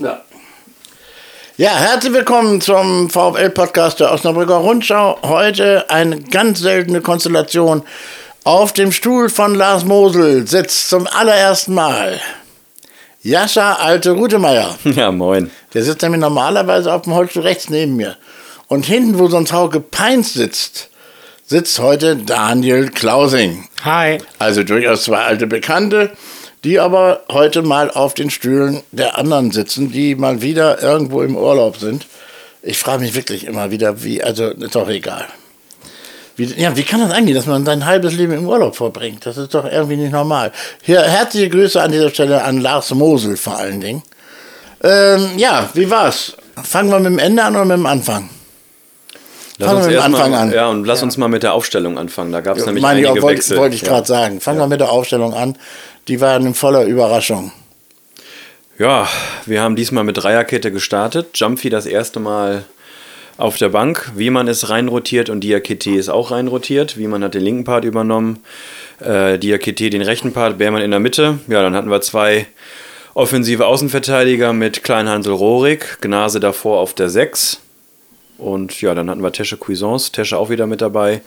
Ja. Ja, herzlich willkommen zum VfL-Podcast der Osnabrücker Rundschau. Heute eine ganz seltene Konstellation. Auf dem Stuhl von Lars Mosel sitzt zum allerersten Mal Jascha Alte Rutemeyer. Ja, moin. Der sitzt nämlich normalerweise auf dem Holzstuhl rechts neben mir. Und hinten, wo sonst Hauke Peins sitzt, sitzt heute Daniel Klausing. Hi. Also durchaus zwei alte Bekannte die aber heute mal auf den Stühlen der anderen sitzen, die mal wieder irgendwo im Urlaub sind. Ich frage mich wirklich immer wieder, wie, also ist doch egal. Wie, ja, wie kann das eigentlich, dass man sein halbes Leben im Urlaub verbringt? Das ist doch irgendwie nicht normal. Hier, herzliche Grüße an dieser Stelle an Lars Mosel vor allen Dingen. Ähm, ja, wie war's? Fangen wir mit dem Ende an oder mit dem Anfang? Lass Fangen wir mit dem Anfang mal, an. Ja, und lass ja. uns mal mit der Aufstellung anfangen. Da gab es ja, nämlich einige ich auch, Wechsel. Wollte ich gerade sagen. Fangen wir mit der Aufstellung an die waren in voller Überraschung. Ja, wir haben diesmal mit Dreierkette gestartet. Jumpy das erste Mal auf der Bank. Wiemann ist reinrotiert und Diakite ist auch reinrotiert. Wiemann hat den linken Part übernommen, äh, Diakite den rechten Part, Beermann in der Mitte. Ja, dann hatten wir zwei offensive Außenverteidiger mit Kleinhansel Rohrig, Gnase davor auf der 6. Und ja, dann hatten wir Tesche Cuisance, Tesche auch wieder mit dabei.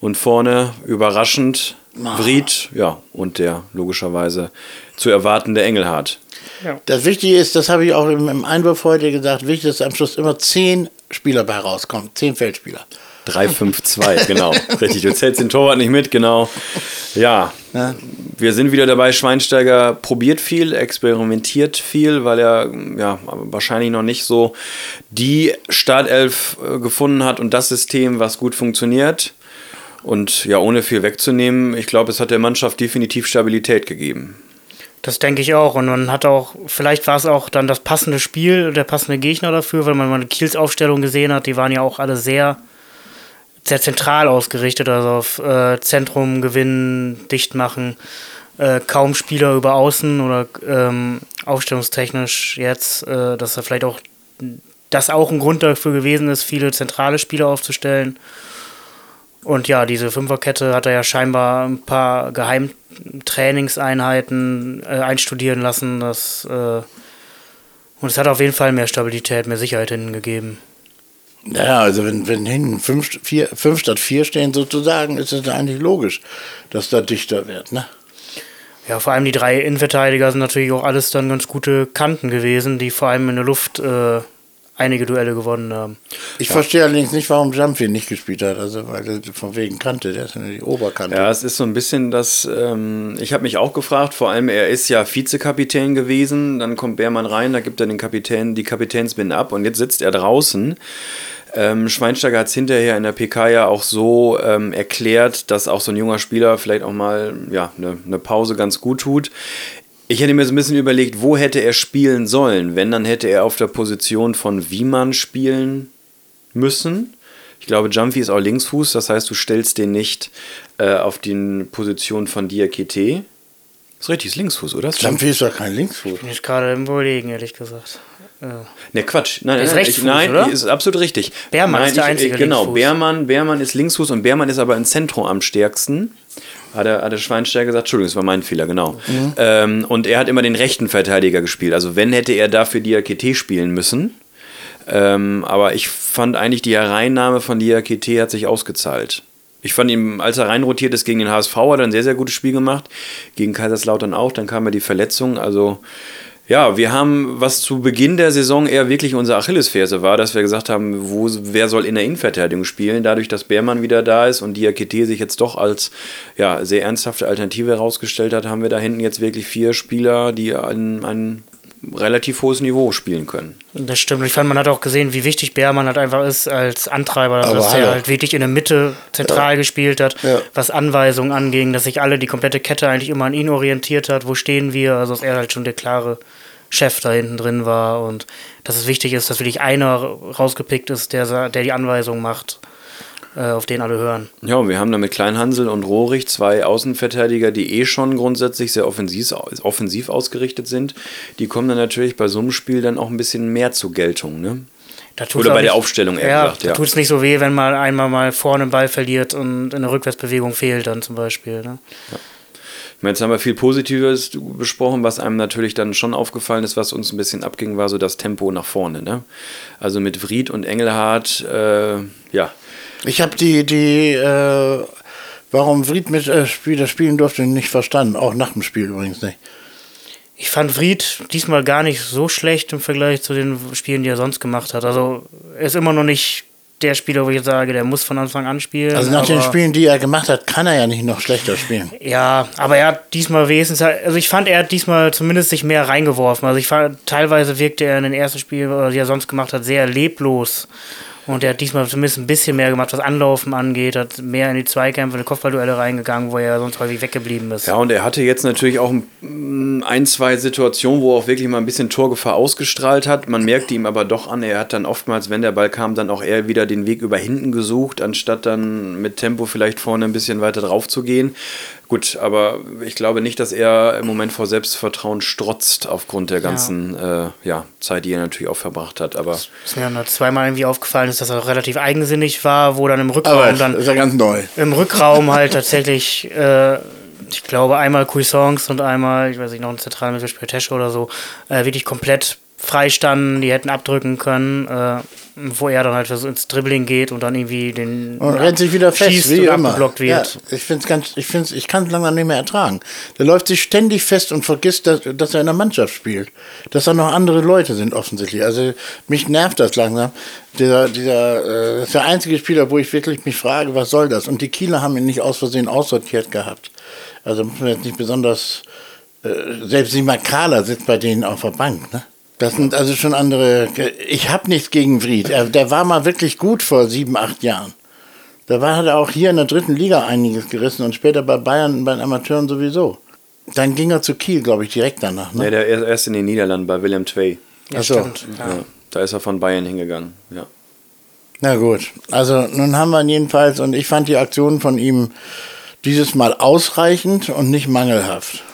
Und vorne überraschend Vried, ja, und der logischerweise zu erwartende Engelhardt. Ja. Das Wichtige ist, das habe ich auch im, Einwurf heute gesagt, wichtig ist, dass am Schluss immer zehn Spieler bei rauskommen, zehn Feldspieler. 3-5-2, genau. Richtig, du zählst den Torwart nicht mit, genau. Ja, ja, wir sind wieder dabei. Schweinsteiger probiert viel, experimentiert viel, weil er ja, wahrscheinlich noch nicht so die Startelf äh, gefunden hat und das System, was gut funktioniert. Und ja, ohne viel wegzunehmen, ich glaube, es hat der Mannschaft definitiv Stabilität gegeben. Das denke ich auch. Und man hat auch, vielleicht war es auch dann das passende Spiel, der passende Gegner dafür, weil man mal eine Kiels Aufstellung gesehen hat. Die waren ja auch alle sehr, sehr zentral ausgerichtet, also auf äh, Zentrum gewinnen, dicht machen. Äh, kaum Spieler über Außen oder ähm, aufstellungstechnisch jetzt, äh, dass er vielleicht auch das auch ein Grund dafür gewesen ist, viele zentrale Spieler aufzustellen. Und ja, diese Fünferkette hat er ja scheinbar ein paar Geheimtrainingseinheiten äh, einstudieren lassen. Das, äh, und es hat auf jeden Fall mehr Stabilität, mehr Sicherheit hinten gegeben. Naja, also wenn, wenn hinten fünf, vier, fünf statt vier stehen sozusagen, ist es eigentlich logisch, dass da dichter wird, ne? Ja, vor allem die drei Innenverteidiger sind natürlich auch alles dann ganz gute Kanten gewesen, die vor allem in der Luft äh, einige Duelle gewonnen haben. Ich ja. verstehe allerdings nicht, warum Jumpy nicht gespielt hat. Also, weil er von wegen Kante, der ist ja die Oberkante. Ja, es ist so ein bisschen das. Ähm, ich habe mich auch gefragt, vor allem, er ist ja Vizekapitän gewesen. Dann kommt Beermann rein, da gibt er den Kapitän, die Kapitänsbinde ab und jetzt sitzt er draußen. Ähm, Schweinsteiger hat es hinterher in der PK ja auch so ähm, erklärt, dass auch so ein junger Spieler vielleicht auch mal ja, eine, eine Pause ganz gut tut. Ich hätte mir so ein bisschen überlegt, wo hätte er spielen sollen? Wenn, dann hätte er auf der Position von Wiemann spielen müssen. Ich glaube, Jumpy ist auch Linksfuß, das heißt, du stellst den nicht äh, auf die Position von Diakite. Ist richtig, ist Linksfuß, oder? Jumpy ist doch kein Linksfuß. Bin ich gerade im Überlegen, ehrlich gesagt. Ja. Ne, Quatsch. Nein, ist nein, ich, nein oder? ist absolut richtig. Bärmann nein, ist der einzige ich, Genau, Linksfuß. Bärmann, Bärmann ist Linksfuß und Bärmann ist aber im Zentrum am stärksten. Hat der, hat der Schweinsteiger gesagt, Entschuldigung, das war mein Fehler, genau. Mhm. Ähm, und er hat immer den rechten Verteidiger gespielt. Also wenn hätte er dafür Diakite spielen müssen. Ähm, aber ich fand eigentlich die Hereinnahme von Diakite hat sich ausgezahlt. Ich fand ihn, als er reinrotiert ist gegen den HSV, hat er ein sehr, sehr gutes Spiel gemacht. Gegen Kaiserslautern auch. Dann kam ja die Verletzung. Also ja, wir haben, was zu Beginn der Saison eher wirklich unsere Achillesferse war, dass wir gesagt haben, wo, wer soll in der Innenverteidigung spielen? Dadurch, dass Beermann wieder da ist und Diakite sich jetzt doch als ja, sehr ernsthafte Alternative herausgestellt hat, haben wir da hinten jetzt wirklich vier Spieler, die ein, ein relativ hohes Niveau spielen können. Das stimmt. Ich fand, man hat auch gesehen, wie wichtig Beermann halt einfach ist als Antreiber, Aber dass er halt wirklich in der Mitte zentral ja. gespielt hat, ja. was Anweisungen anging, dass sich alle die komplette Kette eigentlich immer an ihn orientiert hat. Wo stehen wir? Also, dass er halt schon der klare Chef da hinten drin war und dass es wichtig ist, dass wirklich einer rausgepickt ist, der, der die Anweisungen macht. Äh, auf den alle hören. Ja, und wir haben da mit Kleinhansel und Rohrig zwei Außenverteidiger, die eh schon grundsätzlich sehr offensiv, offensiv ausgerichtet sind. Die kommen dann natürlich bei so einem Spiel dann auch ein bisschen mehr zur Geltung, ne? Oder bei nicht, der Aufstellung eher ja, gesagt, ja. Da tut es nicht so weh, wenn man einmal mal vorne einen Ball verliert und in der Rückwärtsbewegung fehlt dann zum Beispiel. Ne? Ja. Jetzt haben wir viel Positives besprochen, was einem natürlich dann schon aufgefallen ist, was uns ein bisschen abging, war so das Tempo nach vorne. Ne? Also mit Vried und Engelhardt, äh, ja. Ich habe die, die äh, warum Vried mit äh, Spieler spielen durfte, nicht verstanden. Auch nach dem Spiel übrigens nicht. Ich fand Vried diesmal gar nicht so schlecht im Vergleich zu den Spielen, die er sonst gemacht hat. Also er ist immer noch nicht der Spieler, wo ich sage, der muss von Anfang an spielen. Also nach den Spielen, die er gemacht hat, kann er ja nicht noch schlechter spielen. Ja, aber er hat diesmal wenigstens, also ich fand, er hat diesmal zumindest sich mehr reingeworfen. Also ich fand, teilweise wirkte er in den ersten Spielen, die er sonst gemacht hat, sehr leblos. Und er hat diesmal zumindest ein bisschen mehr gemacht, was Anlaufen angeht, hat mehr in die Zweikämpfe, in die Kopfballduelle reingegangen, wo er sonst häufig weggeblieben ist. Ja, und er hatte jetzt natürlich auch ein, zwei Situationen, wo er auch wirklich mal ein bisschen Torgefahr ausgestrahlt hat. Man merkte ihm aber doch an, er hat dann oftmals, wenn der Ball kam, dann auch eher wieder den Weg über hinten gesucht, anstatt dann mit Tempo vielleicht vorne ein bisschen weiter drauf zu gehen. Gut, aber ich glaube nicht, dass er im Moment vor Selbstvertrauen strotzt aufgrund der ganzen ja. Äh, ja, Zeit, die er natürlich auch verbracht hat. Aber was mir dann zweimal irgendwie aufgefallen ist, dass er relativ eigensinnig war, wo dann im Rückraum aber dann ist ja ganz neu. Im Rückraum halt tatsächlich, äh, ich glaube einmal Cuisance und einmal, ich weiß nicht, noch ein zentralen Mittelspieler Tesche oder so, äh, wirklich komplett freistanden, die hätten abdrücken können, äh, wo er dann halt so ins Dribbling geht und dann irgendwie den und rennt sich wieder fest, wie immer. abgeblockt wird. Ja, ich finde ganz, ich finde, ich kann es langsam nicht mehr ertragen. Der läuft sich ständig fest und vergisst, dass, dass er in der Mannschaft spielt, dass da noch andere Leute sind offensichtlich. Also mich nervt das langsam. Dieser, dieser, äh, das ist der einzige Spieler, wo ich wirklich mich frage, was soll das? Und die Kieler haben ihn nicht aus Versehen aussortiert gehabt. Also muss man jetzt nicht besonders, äh, selbst die Makala sitzt bei denen auf der Bank, ne? Das sind also schon andere. Ich habe nichts gegen Fried. Er, der war mal wirklich gut vor sieben, acht Jahren. Da war, hat er auch hier in der dritten Liga einiges gerissen und später bei Bayern, bei den Amateuren sowieso. Dann ging er zu Kiel, glaube ich, direkt danach. Ne? Ja, der er erst in den Niederlanden bei William Twey. Ja, Ach so. stimmt. Ja. Ja, da ist er von Bayern hingegangen. Ja. Na gut. Also nun haben wir ihn jedenfalls und ich fand die Aktionen von ihm dieses Mal ausreichend und nicht mangelhaft.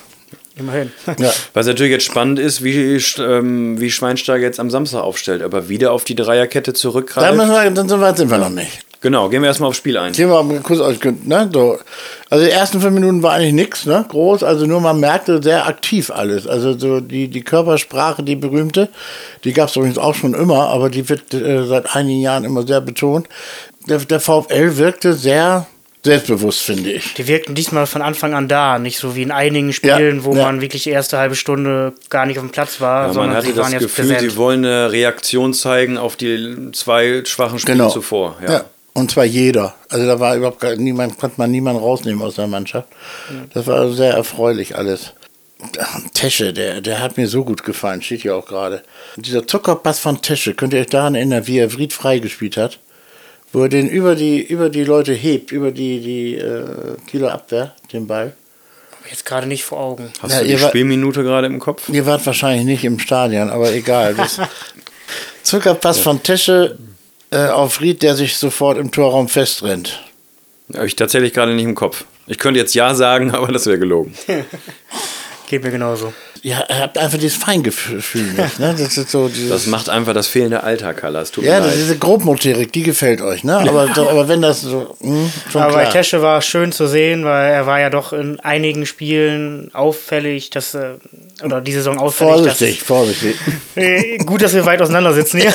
Immerhin. Ja. Was natürlich jetzt spannend ist, wie, ähm, wie Schweinsteiger jetzt am Samstag aufstellt, aber wieder auf die Dreierkette zurückgreift. müssen wir, dann so weit sind wir noch nicht. Genau, gehen wir erstmal aufs Spiel ein. Gehen wir mal kurz aus, ne? so. Also die ersten fünf Minuten war eigentlich nichts, ne? Groß, also nur man merkte sehr aktiv alles. Also so die, die Körpersprache, die berühmte, die gab es übrigens auch schon immer, aber die wird äh, seit einigen Jahren immer sehr betont. Der, der VfL wirkte sehr selbstbewusst, finde ich. Die wirkten diesmal von Anfang an da, nicht so wie in einigen Spielen, Ja, wo ja. man wirklich die erste halbe Stunde gar nicht auf dem Platz war, Ja, man sondern hatte sie das waren jetzt Gefühl, präsent. sie wollen eine Reaktion zeigen auf die zwei schwachen Spiele Genau. zuvor. Ja. Ja. Und zwar jeder. Also da war überhaupt gar, niemand, konnte man niemanden rausnehmen aus der Mannschaft. Das war also sehr erfreulich alles. Tesche, der, der hat mir so gut gefallen, steht hier auch gerade. Dieser Zuckerpass von Tesche, könnt ihr euch daran erinnern, wie er Fried freigespielt hat? Wo er den über die, über die Leute hebt, über die, die äh, Kieler Abwehr, den Ball. Jetzt gerade nicht vor Augen. Hast Ja, du die Spielminute gerade im Kopf? Ihr wart wahrscheinlich nicht im Stadion, aber egal. Das Zuckerpass von Tesche äh, auf Ried, der sich sofort im Torraum festrennt. Habe ich tatsächlich gerade nicht im Kopf. Ich könnte jetzt Ja sagen, aber das wäre gelogen. Geht mir genauso. Ja, ihr habt einfach dieses Feingefühl nicht, ne? Das ist so dieses, Das macht einfach das fehlende Alter, Kallas. Ja, das ist diese Grobmotorik, die gefällt euch, ne? Aber, aber wenn das so, hm, schon Aber bei klar. Tesche war schön zu sehen, weil er war ja doch in einigen Spielen auffällig, dass äh, oder die Saison auffällig, Vorsichtig, vorsichtig. dass äh, gut, dass wir weit auseinander sitzen hier.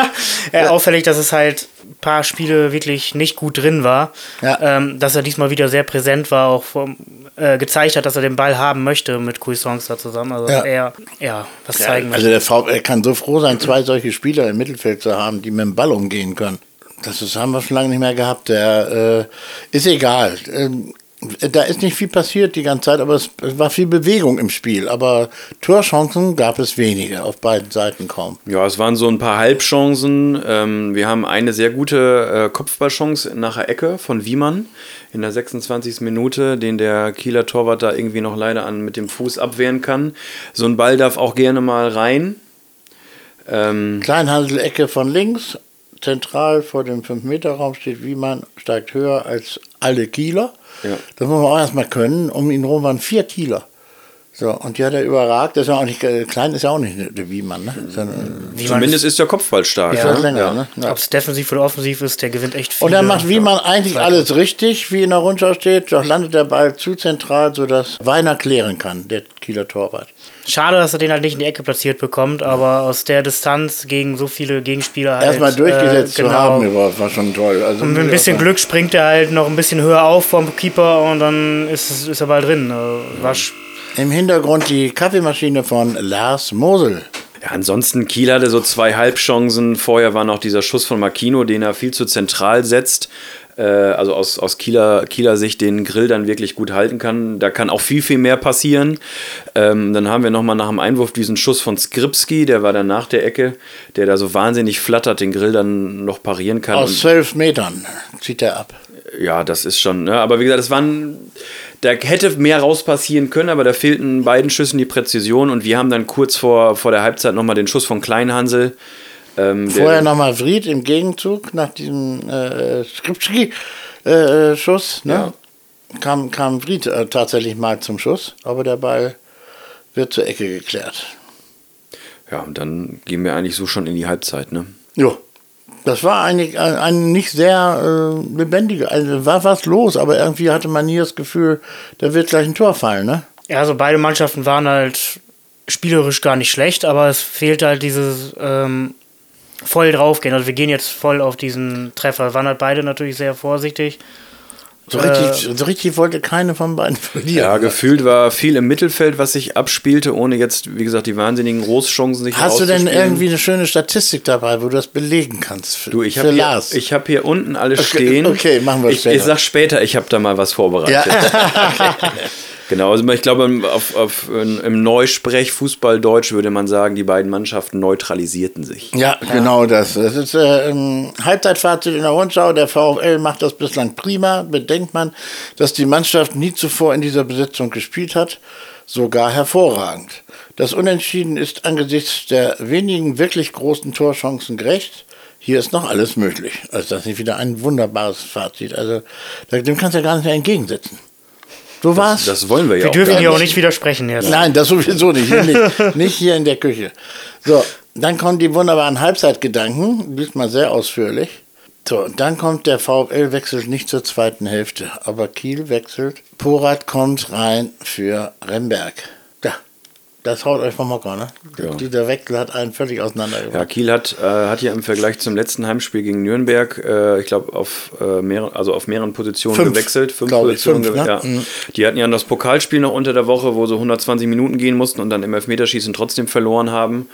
äh, auffällig, dass es halt ein paar Spiele wirklich nicht gut drin war. Ja. Ähm, dass er diesmal wieder sehr präsent war, auch vom, äh, gezeigt hat, dass er den Ball haben möchte mit Cuisance da zusammen. Also Ja. er ja was Ja, zeigen also der VfL kann so froh sein, zwei solche Spieler im Mittelfeld zu haben, die mit dem Ball umgehen können. Das haben wir schon lange nicht mehr gehabt. Der äh, ist egal. Ähm, da ist nicht viel passiert die ganze Zeit, aber es, es war viel Bewegung im Spiel. Aber Torchancen gab es wenige, auf beiden Seiten kaum. Ja, es waren so ein paar Halbchancen. Ähm, wir haben eine sehr gute äh, Kopfballchance nach der Ecke von Wiemann in der 26. Minute, den der Kieler Torwart da irgendwie noch leider an, mit dem Fuß abwehren kann. So ein Ball darf auch gerne mal rein. Ähm, Kleinhandel-Ecke von links, zentral vor dem 5-Meter-Raum steht Wiemann, steigt höher als alle Kieler. Ja. Das muss man auch erstmal können. Um ihn herum waren vier Kieler. So, und die hat er überragt. Das ist ja auch nicht, äh, klein ist ja auch nicht der Wiemann, ne? Sondern, Wie man Zumindest ist der Kopfball stark. Ja. ne? länger, Ja. ne? Ja. Ob es defensiv oder offensiv ist, der gewinnt echt viel. Und dann macht Wiemann eigentlich alles richtig, wie in der Rundschau steht. Doch landet der Ball zu zentral, sodass Weiner klären kann, der Kieler Torwart. Schade, dass er den halt nicht in die Ecke platziert bekommt, aber aus der Distanz gegen so viele Gegenspieler halt. Erstmal durchgesetzt äh, zu genau. haben überhaupt, war schon toll. Also, Und mit ein bisschen Glück springt er halt noch ein bisschen höher auf vom Keeper und dann ist, ist er bald drin. Äh, War sch- Im Hintergrund die Kaffeemaschine von Lars Mosel. Ja, ansonsten Kiel hatte so zwei Halbchancen. Vorher war noch dieser Schuss von Makino, den er viel zu zentral setzt. Äh, also aus, aus Kieler, Kieler Sicht den Grill dann wirklich gut halten kann. Da kann auch viel, viel mehr passieren. Ähm, dann haben wir nochmal nach dem Einwurf diesen Schuss von Skripski, der war dann nach der Ecke, der da so wahnsinnig flattert, den Grill dann noch parieren kann. Aus zwölf Metern zieht er ab. Ja, das ist schon, ne? aber wie gesagt, es waren, da hätte mehr raus passieren können, aber da fehlten beiden Schüssen die Präzision und wir haben dann kurz vor, vor der Halbzeit nochmal den Schuss von Kleinhansel. Ähm, Vorher nochmal Vried im Gegenzug nach diesem äh, Skripski-Schuss. ne? Ja. Kam, kam Vried äh, tatsächlich mal zum Schuss, aber der Ball wird zur Ecke geklärt. Ja, und dann gehen wir eigentlich so schon in die Halbzeit, ne? Jo. Das war eigentlich ein, ein nicht sehr äh, lebendiger, also war was los, aber irgendwie hatte man nie das Gefühl, da wird gleich ein Tor fallen, ne? Ja, also beide Mannschaften waren halt spielerisch gar nicht schlecht, aber es fehlt halt dieses ähm, voll draufgehen. Also wir gehen jetzt voll auf diesen Treffer. Waren halt beide natürlich sehr vorsichtig. So richtig, so richtig wollte keine von beiden verlieren. Ja, gefühlt war viel im Mittelfeld, was sich abspielte, ohne jetzt, wie gesagt, die wahnsinnigen Großchancen sich Hast du denn irgendwie eine schöne Statistik dabei, wo du das belegen kannst? Für, Du, ich habe hier, ich hab hier unten alles Okay, stehen. okay, machen wir ich, später. Ich sag später, ich habe da mal was vorbereitet. ja. Genau, also ich glaube, im- auf, auf, im Neusprech Fußballdeutsch würde man sagen, die beiden Mannschaften neutralisierten sich. ja, genau das. Das ist äh, ein Halbzeitfazit in der Rundschau. Der VfL macht das bislang prima. Bedenkt man, dass die Mannschaft nie zuvor in dieser Besetzung gespielt hat. Sogar hervorragend. Das Unentschieden ist angesichts der wenigen wirklich großen Torchancen gerecht. Hier ist noch alles möglich. Also das ist wieder ein wunderbares Fazit. Also dem kannst du ja gar nicht mehr entgegensetzen. So war's. Das wollen wir ja Wir auch dürfen hier auch nicht. widersprechen jetzt. Nein, das sowieso nicht. Hier nicht. Nicht hier in der Küche. So, dann kommen die wunderbaren Halbzeitgedanken, diesmal sehr ausführlich. So, dann kommt der VfL wechselt nicht zur zweiten Hälfte, aber Kiel wechselt. Porat kommt rein für Remberg. Ja, das haut euch vom Hocker, ne? Ja. Dieser Wechsel hat einen völlig Ja, auseinandergebracht. Kiel hat, äh, hat ja im Vergleich zum letzten Heimspiel gegen Nürnberg, äh, ich glaube, auf, äh, mehreren, also auf mehreren Positionen Fünf, gewechselt. Fünf Positionen fünf, ne? ja. Mhm. Die hatten ja das Pokalspiel noch unter der Woche, wo sie 120 Minuten gehen mussten und dann im Elfmeterschießen trotzdem verloren haben.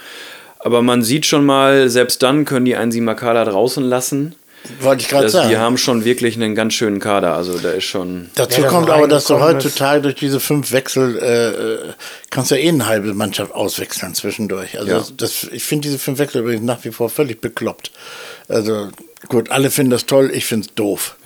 Aber man sieht schon mal, selbst dann können die einen Simakala draußen lassen. Wollte ich gerade sagen. die haben schon wirklich einen ganz schönen Kader. Also da ist schon. Dazu Ja, kommt aber, dass du heutzutage durch diese fünf Wechsel äh, äh, kannst du ja eh eine halbe Mannschaft auswechseln zwischendurch. Also Ja. das, ich finde diese fünf Wechsel übrigens nach wie vor völlig bekloppt. Also gut, alle finden das toll, ich finde es doof.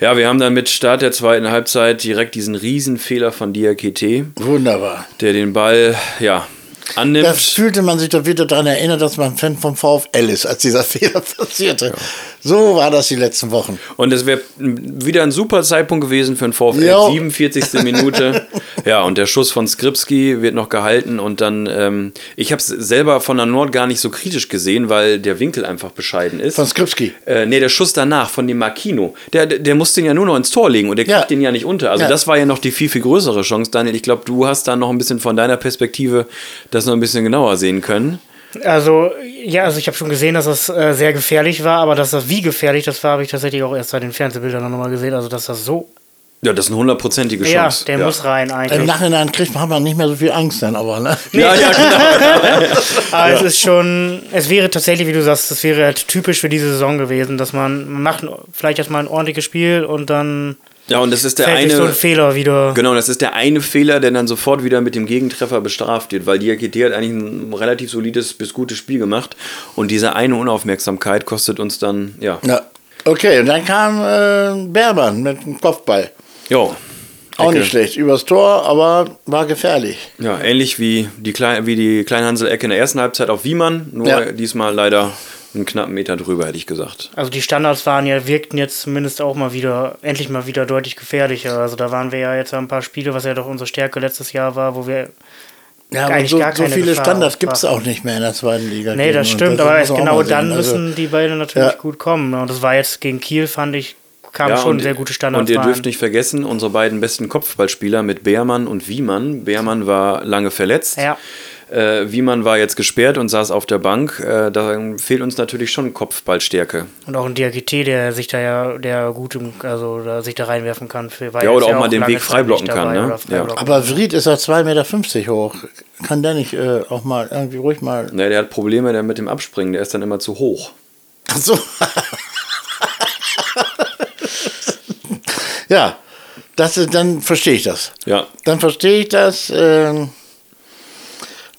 Ja, wir haben dann mit Start der zweiten Halbzeit direkt diesen Riesenfehler von Diakite, Wunderbar. der den Ball, ja, annimmt. Da fühlte man sich doch wieder daran erinnert, dass man Fan vom VfL ist, als dieser Fehler passierte. So war das die letzten Wochen. Und es wäre wieder ein super Zeitpunkt gewesen für den VfL. Jo. 47. Minute. Ja, und der Schuss von Skripski wird noch gehalten. Und dann, ähm, ich habe es selber von der Nord gar nicht so kritisch gesehen, weil der Winkel einfach bescheiden ist. Von Skripski. Äh, nee, der Schuss danach von dem Makino, der, der musste den ja nur noch ins Tor legen und der kriegt Ja. den ja nicht unter. Also Ja. das war ja noch die viel, viel größere Chance, Daniel. Ich glaube, du hast da noch ein bisschen von deiner Perspektive das noch ein bisschen genauer sehen können. Also, ja, also ich habe schon gesehen, dass das äh, sehr gefährlich war, aber dass das wie gefährlich das war, habe ich tatsächlich auch erst bei den Fernsehbildern nochmal gesehen. Also, dass das so. Ja, das ist eine hundertprozentige Ja, Chance. der muss rein Im eigentlich. Nachhinein kriegt man, hat man nicht mehr so viel Angst dann, aber ne? Ja, ja, genau. Aber es ist schon, es wäre tatsächlich, wie du sagst, das wäre halt typisch für diese Saison gewesen, dass man, man macht vielleicht erstmal ein ordentliches Spiel und dann Ja, und das ist der fällt eine. so ein Fehler wieder. Genau, das ist der eine Fehler, der dann sofort wieder mit dem Gegentreffer bestraft wird, weil Diakite hat eigentlich ein relativ solides bis gutes Spiel gemacht und diese eine Unaufmerksamkeit kostet uns dann, ja, Ja. Okay, und dann kam äh, Bermann mit dem Kopfball. jo. Auch Ecke. nicht schlecht. Übers Tor, aber war gefährlich. Ja, ähnlich wie die, Klein, wie die Kleinhansel-Ecke in der ersten Halbzeit auf Wiemann, nur Ja. diesmal leider einen knappen Meter drüber, hätte ich gesagt. Also die Standards waren ja, wirkten jetzt zumindest auch mal wieder, endlich mal wieder deutlich gefährlicher. Also da waren wir ja jetzt ein paar Spiele, was ja doch unsere Stärke letztes Jahr war, wo wir Ja, aber eigentlich so, gar so keine viele Gefahr Standards gibt es auch nicht mehr in der zweiten Liga. Nee, das stimmt, aber man auch genau dann. Also, müssen die beiden natürlich Ja. gut kommen. Und das war jetzt gegen Kiel, fand ich, kam schon und, sehr gute Standards. Und ihr dürft nicht vergessen, unsere beiden besten Kopfballspieler mit Beermann und Wiemann. Beermann war lange verletzt. Ja. Äh, Wiemann war jetzt gesperrt und saß auf der Bank. Äh, da fehlt uns natürlich schon Kopfballstärke. Und auch ein Diakite, der sich da ja, der gut im, also da sich da reinwerfen kann. Für, Ja, oder auch mal den Weg freiblocken kann, ne? oder Ja. freiblocken. aber Vried ist ja 2,50 Meter hoch. Kann der nicht äh, auch mal irgendwie ruhig mal. Ne, der hat Probleme der mit dem Abspringen, der ist dann immer zu hoch. Ach so. ja, das ist, dann verstehe ich das. Ja. Dann verstehe ich das. Ähm,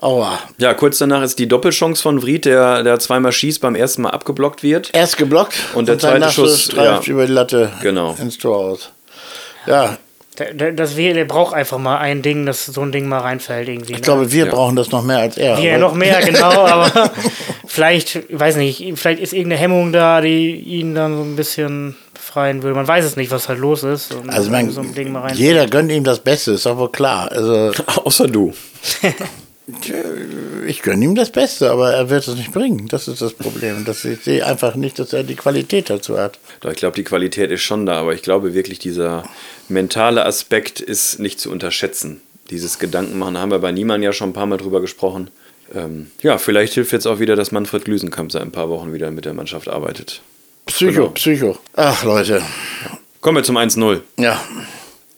aua. Ja, kurz danach ist die Doppelchance von Vried, der, der zweimal schießt, beim ersten Mal abgeblockt wird. Erst geblockt Und der sein zweite Schuss, streift ja. über die Latte Genau. ins Tor aus. Ja, Der, der, das, wär- der braucht einfach mal ein Ding, dass so ein Ding mal reinfällt irgendwie. ich glaube, wir brauchen das noch mehr als er. Wir noch mehr, genau, aber vielleicht, ich weiß nicht, vielleicht ist irgendeine Hemmung da, die ihn dann so ein bisschen befreien will. Man weiß es nicht, was halt los ist. Und Also, mein, so ein Ding mal rein. jeder gönnt ihm das Beste, ist doch wohl klar. Also, Außer du. ich gönne ihm das Beste, aber er wird es nicht bringen. Das ist das Problem. Dass ich sehe einfach nicht, dass er die Qualität dazu hat. Doch, ich glaube, die Qualität ist schon da, aber ich glaube wirklich, dieser mentale Aspekt ist nicht zu unterschätzen. Dieses Gedankenmachen haben wir bei Niemann ja schon ein paar Mal drüber gesprochen. Ähm, ja, vielleicht hilft jetzt auch wieder, dass Manfred Glüsenkamp seit ein paar Wochen wieder mit der Mannschaft arbeitet. Psycho, Genau. Psycho. Ach, Leute. Kommen wir zum 1-0. Ja.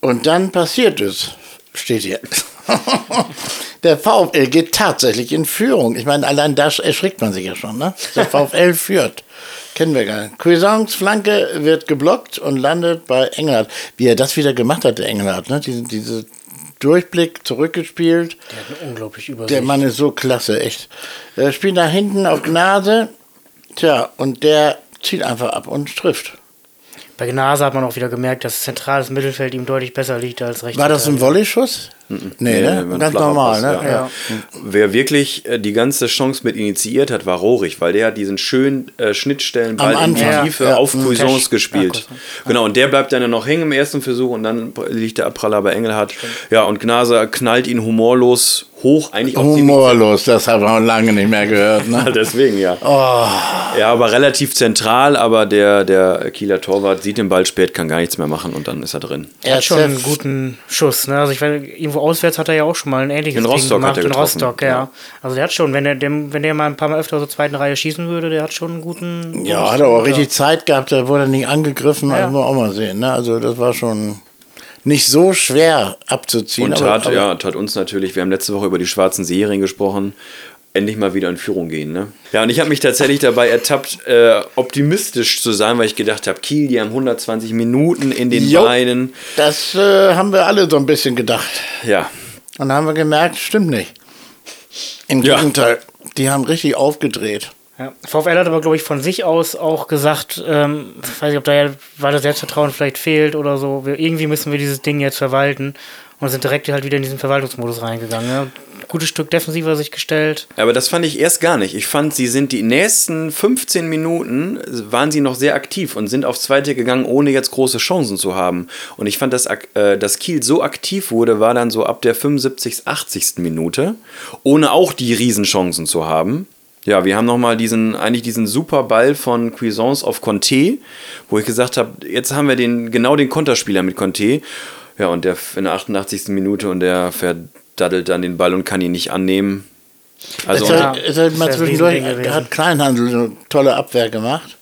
Und dann passiert es, steht hier. Der VfL geht tatsächlich in Führung. Ich meine, allein da erschrickt man sich ja schon, ne? Der VfL führt. Kennen wir gar nicht. Cuisance Flanke wird geblockt und landet bei Engelhardt. Wie er das wieder gemacht hat, der Engelhardt, ne? Diese, diese Durchblick zurückgespielt. Der hat eine unglaublich Übersicht. Der Mann ist so klasse, echt. Er spielt nach hinten auf Gnase. Tja, und der zieht einfach ab und trifft. Bei Gnase hat man auch wieder gemerkt, dass zentrales Mittelfeld ihm deutlich besser liegt als rechts. War das ein Volleyschuss? Nee, ne? Ganz normal, Pass, ne? ja. Ja. Wer wirklich äh, die ganze Chance mit initiiert hat, war Rohrig, weil der hat diesen schönen äh, Schnittstellenball in die. Tiefe Ja, auf. Cuisance Cash- gespielt. Genau, und der bleibt dann noch hängen im ersten Versuch und dann liegt der Abpraller bei Engelhardt. Ja, und Gnase knallt ihn humorlos hoch, eigentlich auch ziemlich Humorlos, das haben wir lange nicht mehr gehört. Ne? Deswegen, ja. Oh. Ja, aber relativ zentral, aber der, der Kieler Torwart sieht den Ball spät, kann gar nichts mehr machen und dann ist er drin. Er hat schon einen guten Schuss. Ne? Also ich weiß, irgendwo auswärts hat er ja auch schon mal ein ähnliches In Ding Rostock gemacht. hat er in getroffen, Rostock, ja. ja. Also der hat schon, wenn er, dem, wenn der mal ein paar Mal öfter so zweiten Reihe schießen würde, der hat schon einen guten. Ja, hat er auch richtig Zeit gehabt, da wurde er nicht angegriffen, Ja. das muss man auch mal sehen. Ne? Also das war schon nicht so schwer abzuziehen. Und tat, aber, ja, tat uns natürlich, wir haben letzte Woche über die schwarzen Serien gesprochen, endlich mal wieder in Führung gehen. Ne? Ja, und ich habe mich tatsächlich dabei ertappt, äh, optimistisch zu sein, weil ich gedacht habe, Kiel, die haben 120 Minuten in den Jo. Beinen. Das äh, haben wir alle so ein bisschen gedacht. Ja, Und dann haben wir gemerkt, stimmt nicht. Im Ja. Gegenteil, die haben richtig aufgedreht. Ja. VfL hat aber, glaube ich, von sich aus auch gesagt, ähm, ich weiß nicht, ob da ja, weil das Selbstvertrauen vielleicht fehlt oder so, wir, irgendwie müssen wir dieses Ding jetzt verwalten und sind direkt halt wieder in diesen Verwaltungsmodus reingegangen. Ja. Gutes Stück defensiver sich gestellt. aber das fand ich erst gar nicht. Ich fand, sie sind die nächsten 15 Minuten, waren sie noch sehr aktiv und sind aufs Zweite gegangen, ohne jetzt große Chancen zu haben. Und ich fand, dass, äh, dass Kiel so aktiv wurde, war dann so ab der 75., 80. Minute, ohne auch die Riesenchancen zu haben. Ja, wir haben nochmal diesen, eigentlich diesen super Ball von Cuisance auf Conte, wo ich gesagt habe, jetzt haben wir den, genau den Konterspieler mit Conte. Ja, und der in der 88. Minute und der verdaddelt dann den Ball und kann ihn nicht annehmen. Also, es und- hat, es hat mal zwischendurch, hat Kleinhandel eine tolle Abwehr gemacht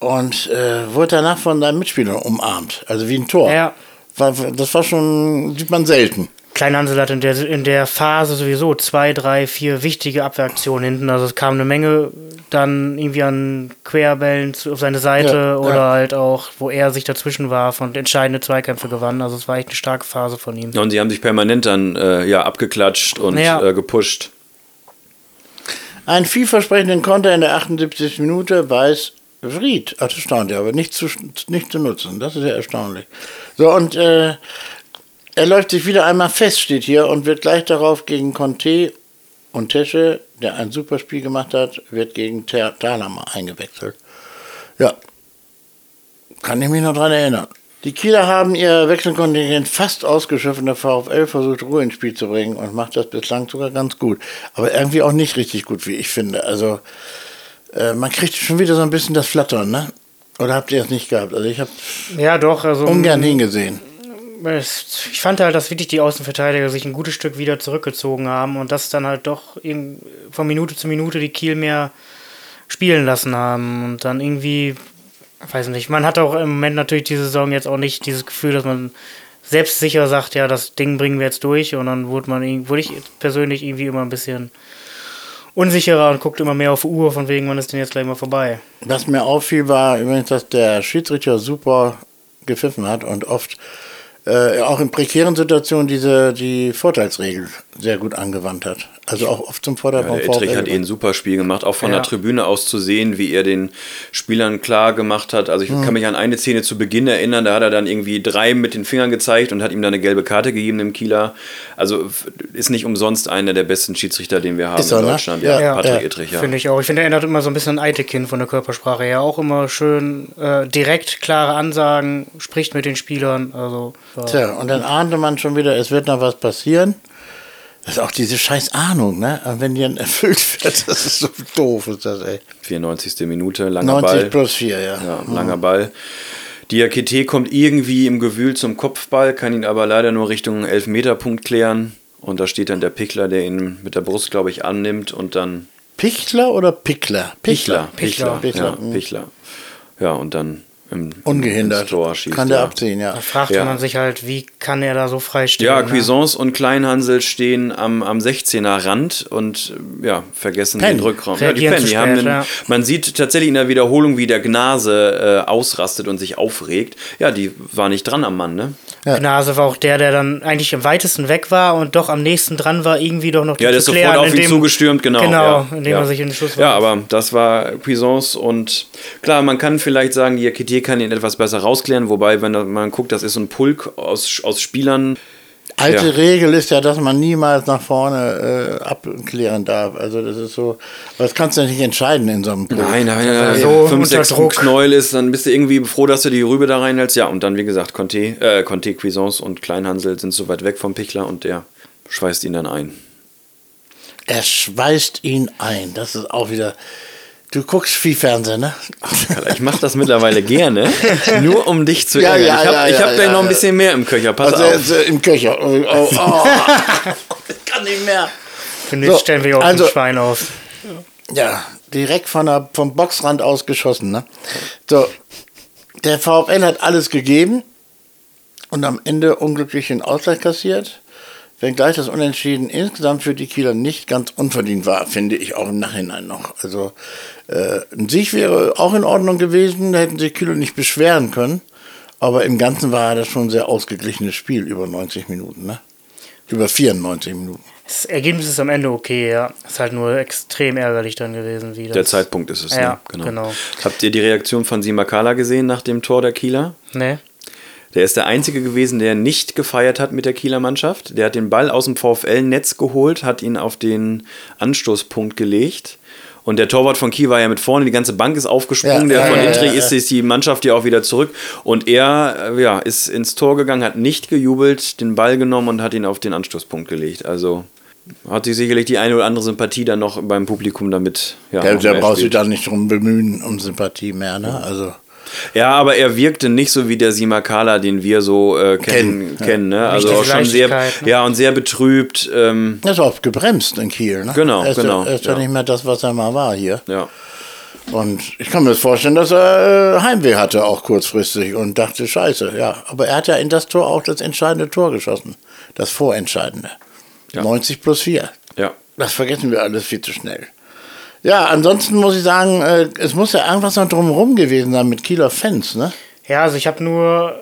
und äh, wurde danach von seinem Mitspieler umarmt. Also wie ein Tor. Ja. Das war schon, sieht man selten. Kleinhansel hat in der, in der Phase sowieso zwei, drei, vier wichtige Abwehraktionen hinten. Also es kam eine Menge dann irgendwie an Querbällen zu- auf seine Seite Ja, oder ja. halt auch, wo er sich dazwischen warf und entscheidende Zweikämpfe gewann. Also es war echt eine starke Phase von ihm. Ja, und sie haben sich permanent dann äh, ja, abgeklatscht und Ja. äh, gepusht. Einen vielversprechenden Konter in der 78. Minute weiß Fried. Ach, das staunt ja, aber nicht zu, nicht zu nutzen. Das ist ja erstaunlich. So, und äh, er läuft sich wieder einmal fest, steht hier, und wird gleich darauf gegen Conte und Tesche der ein super Spiel gemacht hat, wird gegen Thalhammer eingewechselt. Ja, kann ich mich noch dran erinnern. Die Kieler haben ihr Wechselkontingent fast ausgeschöpft der VfL versucht, Ruhe ins Spiel zu bringen und macht das bislang sogar ganz gut. Aber irgendwie auch nicht richtig gut, wie ich finde. Also, äh, man kriegt schon wieder so ein bisschen das Flattern, ne? Oder habt ihr es nicht gehabt? Also, ich habe ja, doch, also, ungern hingesehen. Ich fand halt, dass wirklich die Außenverteidiger sich ein gutes Stück wieder zurückgezogen haben und dass dann halt doch von Minute zu Minute die Kiel mehr spielen lassen haben und dann irgendwie weiß nicht, man hat auch im Moment natürlich diese Saison jetzt auch nicht dieses Gefühl, dass man selbstsicher sagt, ja, das Ding bringen wir jetzt durch und dann wurde man wurde ich persönlich irgendwie immer ein bisschen unsicherer und guckt immer mehr auf die Uhr, von wegen, wann ist denn jetzt gleich mal vorbei. Was mir auffiel, war übrigens, dass der Schiedsrichter super gepfiffen hat und oft äh, auch in prekären Situationen diese die Vorteilsregel sehr gut angewandt hat. Also auch oft zum Vorteil ja. Ettrich hat eh ein super Spiel gemacht, auch von ja. der Tribüne aus zu sehen, wie er den Spielern klar gemacht hat. Also ich mhm. kann mich an eine Szene zu Beginn erinnern, da hat er dann irgendwie drei mit den Fingern gezeigt und hat ihm dann eine gelbe Karte gegeben im Kieler. Also ist nicht umsonst einer der besten Schiedsrichter, den wir haben ist in ne? Deutschland. Ja, ja, Patrick ja. Ettrich, ja. Finde ich auch. Ich finde, er erinnert immer so ein bisschen an Eitekin von der Körpersprache her. Auch immer schön äh, direkt, klare Ansagen, spricht mit den Spielern. Also, Tja, und dann ahnte man schon wieder, es wird noch was passieren. Das ist auch diese scheiß Ahnung, ne? Und wenn die dann erfüllt wird, das ist so doof, ist das, ey. 94. Minute, langer 90 Ball. 90 plus 4, ja. Ja, langer mhm. Ball. Diakite kommt irgendwie im Gewühl zum Kopfball, kann ihn aber leider nur Richtung Elfmeterpunkt klären. Und da steht dann der Pichler, der ihn mit der Brust, glaube ich, annimmt und dann. Pichler oder Pickler? Pichler. Pichler. Pichler. Pichler. Ja, mhm. Pichler. Ja, und dann im, Ungehindert. Tor schießt. Kann der ja. abziehen, ja. Da fragt ja. man sich halt, wie kann er da so frei stehen? Ja, ne? Cuisance ne? und Kleinhansel stehen am, am 16er Rand und ja, vergessen Pen. den Rückraum. Ja, die Pen, die haben den, ja. Man sieht tatsächlich in der Wiederholung, wie der Gnase äh, ausrastet und sich aufregt. Ja, die war nicht dran am Mann, ne? Ja. Gnase war auch der, der dann eigentlich am weitesten weg war und doch am nächsten dran war, irgendwie doch noch Ja, der ist sofort auf ihn zugestürmt, genau. Genau, indem er sich in den Schuss war. Ja, aber das war Cuisance und klar, man kann vielleicht sagen, die Akitier kann ihn etwas besser rausklären, wobei, wenn man guckt, das ist so ein Pulk aus, aus Spielern. Alte ja. Regel ist ja, dass man niemals nach vorne äh, abklären darf. Also das ist so, das kannst du ja nicht entscheiden in so einem Pulk. Nein, nein, nein. So 5, 6 Knäuel ist, dann bist du irgendwie froh, dass du die Rübe da reinhältst. Ja, und dann, wie gesagt, Conte, äh, Conte Cuisance und Kleinhansel sind so weit weg vom Pichler und der schweißt ihn dann ein. Er schweißt ihn ein. Das ist auch wieder Du guckst viel Fernsehen, ne? ich mache das mittlerweile gerne, nur um dich zu ärgern. Ja, ja, ich habe ja, hab gleich noch ein bisschen mehr im Köcher. Pass also, auf. Äh, Im Köcher. Oh, oh, oh. ich kann nicht mehr. Für so, stellen wir auch also, ein Schwein auf. Ja, direkt von der, vom Boxrand aus geschossen. Ne? So, der VfL hat alles gegeben und am Ende unglücklich den Ausgleich kassiert wenngleich das Unentschieden insgesamt für die Kieler nicht ganz unverdient war, finde ich auch im Nachhinein noch. Also äh, ein Sieg wäre auch in Ordnung gewesen, da hätten sich Kieler nicht beschweren können. Aber im Ganzen war das schon ein sehr ausgeglichenes Spiel über 90 Minuten, ne? Über 94 Minuten. Das Ergebnis ist am Ende okay, ja. Ist halt nur extrem ärgerlich dann gewesen. Wie das der Zeitpunkt ist es, ja, ne? genau. genau. Habt ihr die Reaktion von Simakala gesehen nach dem Tor der Kieler? Nee. Der ist der Einzige gewesen, der nicht gefeiert hat mit der Kieler Mannschaft. Der hat den Ball aus dem VfL-Netz geholt, hat ihn auf den Anstoßpunkt gelegt. Und der Torwart von Kiel war ja mit vorne, die ganze Bank ist aufgesprungen, ja, der von ja, Intrich ja, ist, ist die Mannschaft ja auch wieder zurück. Und er ja, ist ins Tor gegangen, hat nicht gejubelt, den Ball genommen und hat ihn auf den Anstoßpunkt gelegt. Also hat sich sicherlich die eine oder andere Sympathie dann noch beim Publikum damit. Ja, der, der braucht sich da nicht drum bemühen, um Sympathie mehr, ne? Also. Ja, aber er wirkte nicht so wie der Simakala, den wir so äh, kennen, Ken, kennen ne? Also auch schon sehr, ne? ja, und sehr betrübt. Ähm. Er ist auch gebremst in Kiel, ne? Genau, er ist genau. Er ist ja. nicht mehr das, was er mal war hier. Ja. Und ich kann mir das vorstellen, dass er äh, Heimweh hatte, auch kurzfristig und dachte, scheiße, ja. Aber er hat ja in das Tor auch das entscheidende Tor geschossen. Das Vorentscheidende. Ja. 90 plus 4. Ja. Das vergessen wir alles viel zu schnell. Ja, ansonsten muss ich sagen, äh, es muss ja irgendwas noch drumherum gewesen sein mit Kieler Fans, ne? Ja, also ich habe nur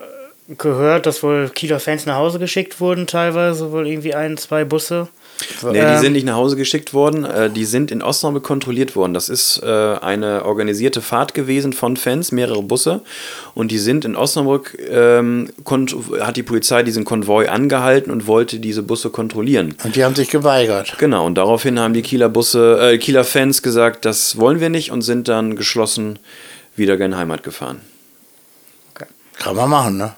gehört, dass wohl Kieler Fans nach Hause geschickt wurden, teilweise wohl irgendwie ein, zwei Busse. Nee, die sind nicht nach Hause geschickt worden, äh, die sind in Osnabrück kontrolliert worden. Das ist äh, eine organisierte Fahrt gewesen von Fans, mehrere Busse. Und die sind in Osnabrück, ähm, hat die Polizei diesen Konvoi angehalten und wollte diese Busse kontrollieren. Und die haben sich geweigert. Genau, und daraufhin haben die Kieler Busse, äh, Kieler Fans gesagt, das wollen wir nicht und sind dann geschlossen wieder gen Heimat gefahren. Kann man machen, ne?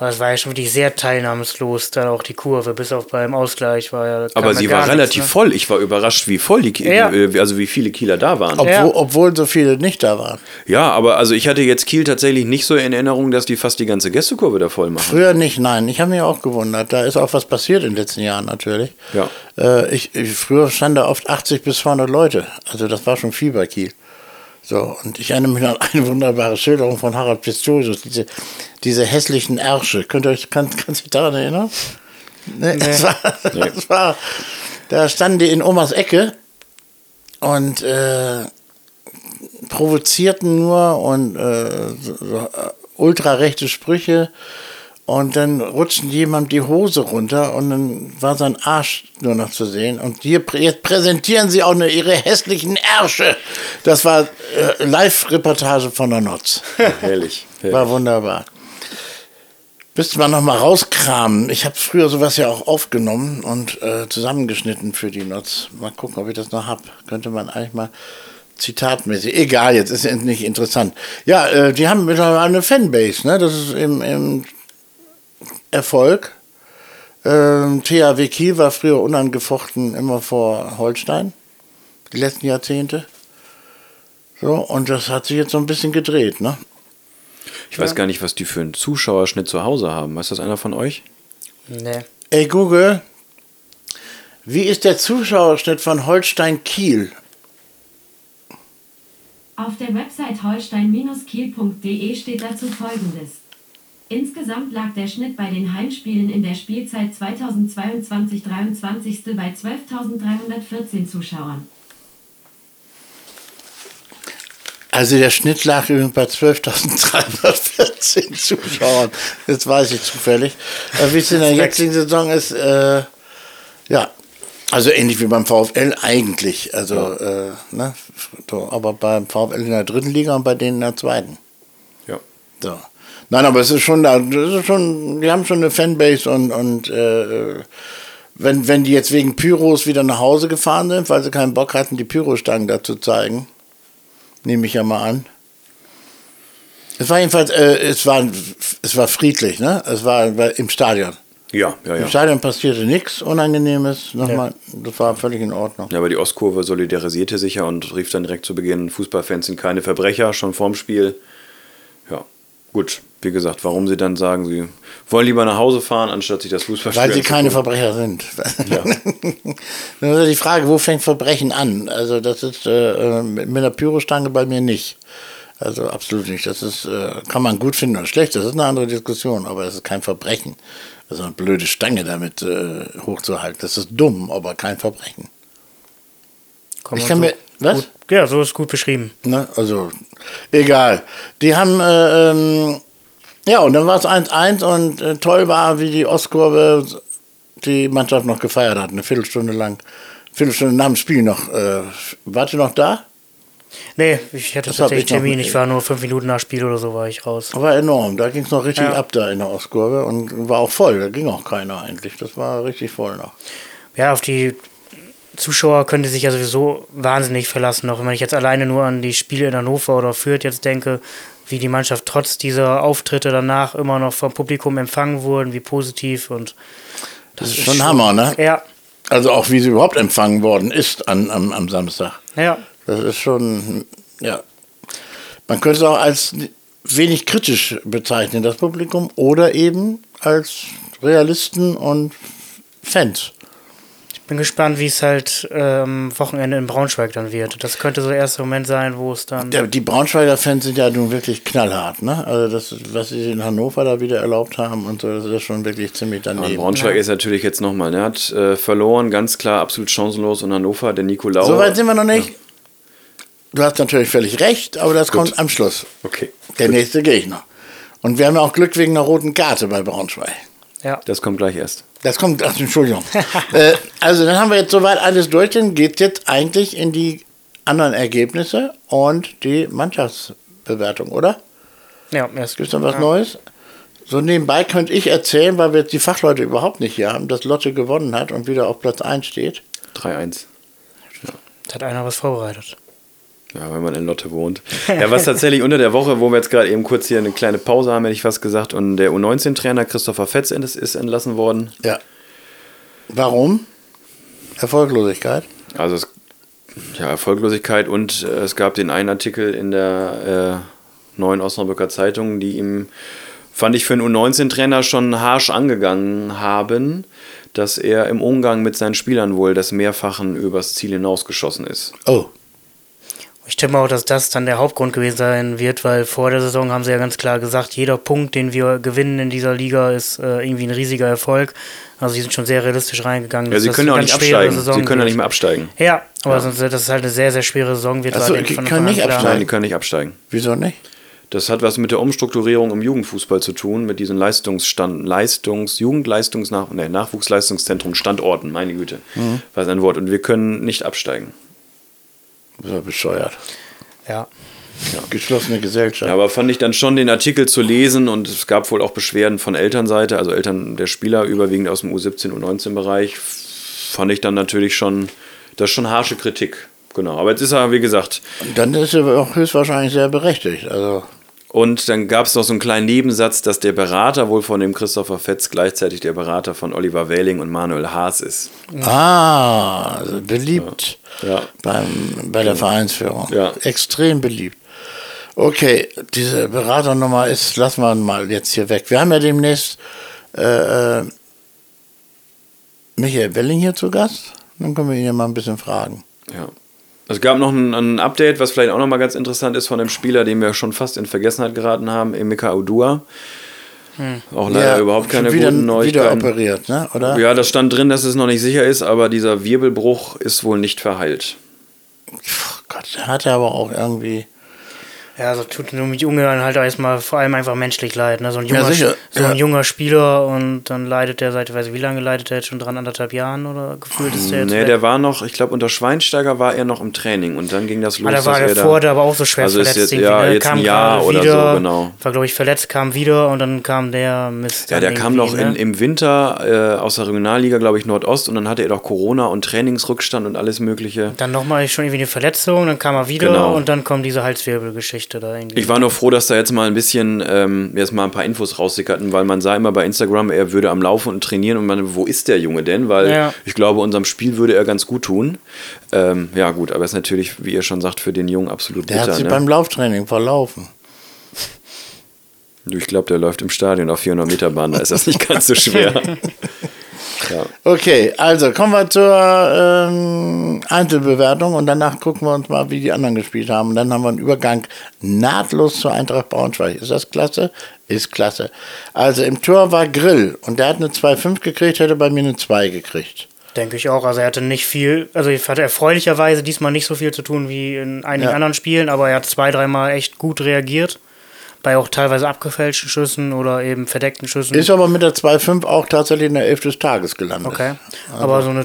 Das war ja schon wirklich sehr teilnahmslos, dann auch die Kurve, bis auf beim Ausgleich war ja. Aber sie gar war nichts, relativ ne? voll. Ich war überrascht, wie voll die, Ja. äh, also wie viele Kieler da waren. Obwohl, Ja. obwohl so viele nicht da waren. Ja, aber also ich hatte jetzt Kiel tatsächlich nicht so in Erinnerung, dass die fast die ganze Gästekurve da voll machen. Früher nicht, nein. Ich habe mich auch gewundert. Da ist auch was passiert in den letzten Jahren natürlich. Ja. Äh, ich, ich, früher standen da oft 80 bis 200 Leute. Also das war schon viel bei Kiel. So, und ich erinnere mich an eine wunderbare Schilderung von Harald Pistorius, diese, diese hässlichen Ärsche. Könnt ihr euch, kann, kann sich daran erinnern? Nee, Das war, das war, da standen die in Omas Ecke und äh, provozierten nur und äh, so, so, äh, ultrarechte Sprüche und dann rutschten jemand die Hose runter und dann war sein Arsch nur noch zu sehen. Und hier jetzt präsentieren sie auch nur ihre hässlichen Ärsche. Das war äh, Live-Reportage von der Notz. Herrlich. War wunderbar. Müsste man noch mal rauskramen. Ich habe früher sowas ja auch aufgenommen und äh, zusammengeschnitten für die Notz. Mal gucken, ob ich das noch hab. Könnte man eigentlich mal zitatmäßig. Egal, jetzt ist es nicht interessant. Ja, äh, die haben mittlerweile eine Fanbase. Ne? Das ist im, im Erfolg. Ähm, THW Kiel war früher unangefochten immer vor Holstein. Die letzten Jahrzehnte. So, und das hat sich jetzt so ein bisschen gedreht, ne? Ich weiß gar nicht, was die für einen Zuschauerschnitt zu Hause haben. Weiß das einer von euch? Nee. Ey Google, wie ist der Zuschauerschnitt von Holstein Kiel? Auf der Website holstein-kiel.de steht dazu folgendes. Insgesamt lag der Schnitt bei den Heimspielen in der Spielzeit 2022-23 bei 12.314 Zuschauern. Also der Schnitt lag übrigens bei 12.314 Zuschauern. Das weiß ich zufällig. Äh, wie es in der jetzigen Saison ist, äh, ja, also ähnlich wie beim VfL eigentlich. Also, äh, ne? so, aber beim VfL in der dritten Liga und bei denen in der zweiten. Ja. So. Nein, aber es ist schon da, das ist schon, die haben schon eine Fanbase und, und äh, wenn, wenn die jetzt wegen Pyros wieder nach Hause gefahren sind, weil sie keinen Bock hatten, die Pyrostangen da zu zeigen, nehme ich ja mal an. Es war jedenfalls, äh, es, war, es war friedlich, ne? Es war war im Stadion. Ja, ja, Im ja. Stadion passierte nichts Unangenehmes. Nochmal, Das war völlig in Ordnung. Ja, aber die Ostkurve solidarisierte sich ja und rief dann direkt zu Beginn, Fußballfans sind keine Verbrecher, schon vorm Spiel. Ja, gut. Wie gesagt, warum sie dann sagen, sie wollen lieber nach Hause fahren, anstatt sich das Fußballspiel Weil sie keine. Verbrecher sind. Dann ist die Frage, wo fängt Verbrechen an? Also das ist äh, äh, mit einer Pyrostange bei mir nicht. Also absolut nicht. Das ist, äh, kann man gut finden oder schlecht, das ist eine andere Diskussion, aber es ist kein Verbrechen. Also eine blöde Stange damit äh, hochzuhalten. Das ist dumm, aber kein Verbrechen. Kann Ich kann so mir. Was? Gut, ja, so ist gut beschrieben. Ne? Also, egal. Die haben, äh, ähm, ja, und dann war es 1-1 und äh, toll war, wie die Ostkurve die Mannschaft noch gefeiert hat, eine Viertelstunde lang. Viertelstunde nach dem Spiel noch. Äh, wart ihr noch da? Nee, ich hatte Das tatsächlich ich Termin. Ich war nur fünf Minuten nach Spiel oder so, war ich raus. War enorm. Da ging es noch richtig Ja. ab da in der Ostkurve und war auch voll. Da ging auch keiner eigentlich. Das war richtig voll noch. Ja, auf die Zuschauer könnte sich ja sowieso wahnsinnig verlassen. Auch wenn ich jetzt alleine nur an die Spiele in Hannover oder Fürth jetzt denke, wie die Mannschaft trotz dieser Auftritte danach immer noch vom Publikum empfangen wurden, wie positiv und Das, ist schon Hammer, ne? ja, Also auch wie sie überhaupt empfangen worden ist an, am, am Samstag. ja, Das ist schon, ja. Man könnte es auch als wenig kritisch bezeichnen, das Publikum, oder eben als Realisten und Fans. Ich bin gespannt, wie es halt ähm, Wochenende in Braunschweig dann wird. Das könnte so der erste Moment sein, wo es dann Ja, die Braunschweiger Fans sind ja nun wirklich knallhart, ne? Also das, ist- was sie in Hannover da wieder erlaubt haben und so, das ist schon wirklich ziemlich Aber daneben. Braunschweig ist natürlich jetzt nochmal, ne, hat äh, verloren, ganz klar, absolut chancenlos. Und Hannover, der Nikolaus. So weit sind wir noch nicht. Du hast natürlich völlig recht, aber das kommt am Schluss. Okay. Der nächste Gegner. Und wir haben ja auch Glück wegen einer roten Karte bei Braunschweig. Ja. Das kommt gleich erst. Das kommt, ach, Entschuldigung. äh, also dann haben wir jetzt soweit alles durch, dann geht jetzt eigentlich in die anderen Ergebnisse und die Mannschaftsbewertung, oder? Ja, erst Gibt es noch was ja. Neues? So nebenbei könnte ich erzählen, weil wir jetzt die Fachleute überhaupt nicht hier haben, dass Lotte gewonnen hat und wieder auf Platz 1 steht. 3-1. Da hat einer was vorbereitet. Ja, wenn man in Lotte wohnt. Ja, was tatsächlich unter der Woche, wo wir jetzt gerade eben kurz hier eine kleine Pause haben, hätte ich fast gesagt, und der U19-Trainer Christopher Fetz ist ist entlassen worden. Ja. Warum? Erfolglosigkeit. Also es, ja, Erfolglosigkeit und äh, es gab den einen Artikel in der äh, neuen Osnabrücker Zeitung, die ihm, fand ich für einen U19-Trainer schon harsch angegangen haben, dass er im Umgang mit seinen Spielern wohl des Mehrfachen übers Ziel hinausgeschossen ist. Oh. Ich tippe auch, dass das dann der Hauptgrund gewesen sein wird, weil vor der Saison haben sie ja ganz klar gesagt, jeder Punkt, den wir gewinnen in dieser Liga, ist äh, irgendwie ein riesiger Erfolg. Also sie sind schon sehr realistisch reingegangen. Ja, sie können ja auch nicht absteigen. Saison Sie können ja nicht mehr absteigen. Ja, aber Ja. Sonst, dass es halt eine sehr, sehr schwere Saison wird. Ach war, so, denke ich, die von können nicht absteigen. Nein, die können nicht absteigen. Wieso nicht? Das hat was mit der Umstrukturierung im Jugendfußball zu tun, mit diesen Leistungsstand, Leistungs, Jugendleistungsnach, nee, Nachwuchsleistungszentrum Standorten, meine Güte. Was ein Wort. Und wir können nicht absteigen. Das ist ja bescheuert. Ja. Geschlossene Gesellschaft. Ja, aber fand ich dann schon den Artikel zu lesen und es gab wohl auch Beschwerden von Elternseite, also Eltern der Spieler, überwiegend aus dem U17 und U19-Bereich, fand ich dann natürlich schon, das ist schon harsche Kritik. Genau, aber jetzt ist er, wie gesagt, Dann ist er auch höchstwahrscheinlich sehr berechtigt. Also, Und dann gab es noch so einen kleinen Nebensatz, dass der Berater wohl von dem Christopher Fetz gleichzeitig der Berater von Oliver Welling und Manuel Haas ist. ah, also beliebt Ja. beim, bei der Vereinsführung. Ja. Extrem beliebt. Okay, diese Beraternummer ist, lassen wir mal jetzt hier weg. Wir haben ja demnächst äh, äh, Michael Welling hier zu Gast. Dann können wir ihn ja mal ein bisschen fragen. Ja. Es gab noch ein, ein Update, was vielleicht auch noch mal ganz interessant ist von dem Spieler, den wir schon fast in Vergessenheit geraten haben, Emeka Udua. Auch leider Ja, überhaupt keine wieder, guten Wieder Neuigkeiten. operiert, ne? oder? Ja, das stand drin, dass es noch nicht sicher ist, aber dieser Wirbelbruch ist wohl nicht verheilt. Puh, Gott, der hat ja aber auch irgendwie. Ja, so tut nur mit Ungarn halt erstmal vor allem einfach menschlich leid. Ne? So, ein junger, sicher, so ein ja. junger Spieler und dann leidet der seit, ich weiß nicht, wie lange leidet der jetzt schon dran, anderthalb Jahren oder gefühlt ist der jetzt. Nee, weg. der war noch, ich glaube, unter Schweinsteiger war er noch im Training und dann ging das los. Ah, da war der er vor, der aber auch so schwer Also ist verletzt. jetzt- irgendwie, ja, ne? jetzt ein kam Jahr gerade oder so, wieder, genau. War, glaube ich, verletzt, kam wieder und dann kam der Mist. Ja, der kam noch in, ne? im Winter äh, aus der Regionalliga, glaube ich, Nordost und dann hatte er doch Corona und Trainingsrückstand und alles Mögliche. Dann nochmal schon irgendwie eine Verletzung, dann kam er wieder Genau. und dann kommt diese Halswirbelgeschichte da irgendwie. Ich war nur froh, dass da jetzt mal ein bisschen, ähm, jetzt mal ein paar Infos raussickerten, weil man sah immer bei Instagram, er würde am Laufen und trainieren und man, wo ist der Junge denn? Weil Ja. ich glaube, unserem Spiel würde er ganz gut tun. Ähm, ja, gut, aber ist natürlich, wie ihr schon sagt, für den Jungen absolut Der hat bitter. sich Ne? beim Lauftraining verlaufen. Ich glaube, der läuft im Stadion auf 400 Meter Bahn, da ist das nicht ganz so schwer. ja. Okay, also kommen wir zur ähm, Einzelbewertung und danach gucken wir uns mal, wie die anderen gespielt haben. Und dann haben wir einen Übergang nahtlos zur Eintracht Braunschweig. Ist das klasse? Ist klasse. Also im Tor war Grill und der hat eine 2,5 gekriegt, hätte bei mir eine 2 gekriegt. Denke ich auch. Also er hatte nicht viel, also er hatte erfreulicherweise diesmal nicht so viel zu tun wie in einigen Ja. anderen Spielen, aber er hat zwei, dreimal echt gut reagiert. Bei auch teilweise abgefälschten Schüssen oder eben verdeckten Schüssen. Ist aber mit der 2,5 auch tatsächlich in der Elf des Tages gelandet. Okay. Aber so eine, äh,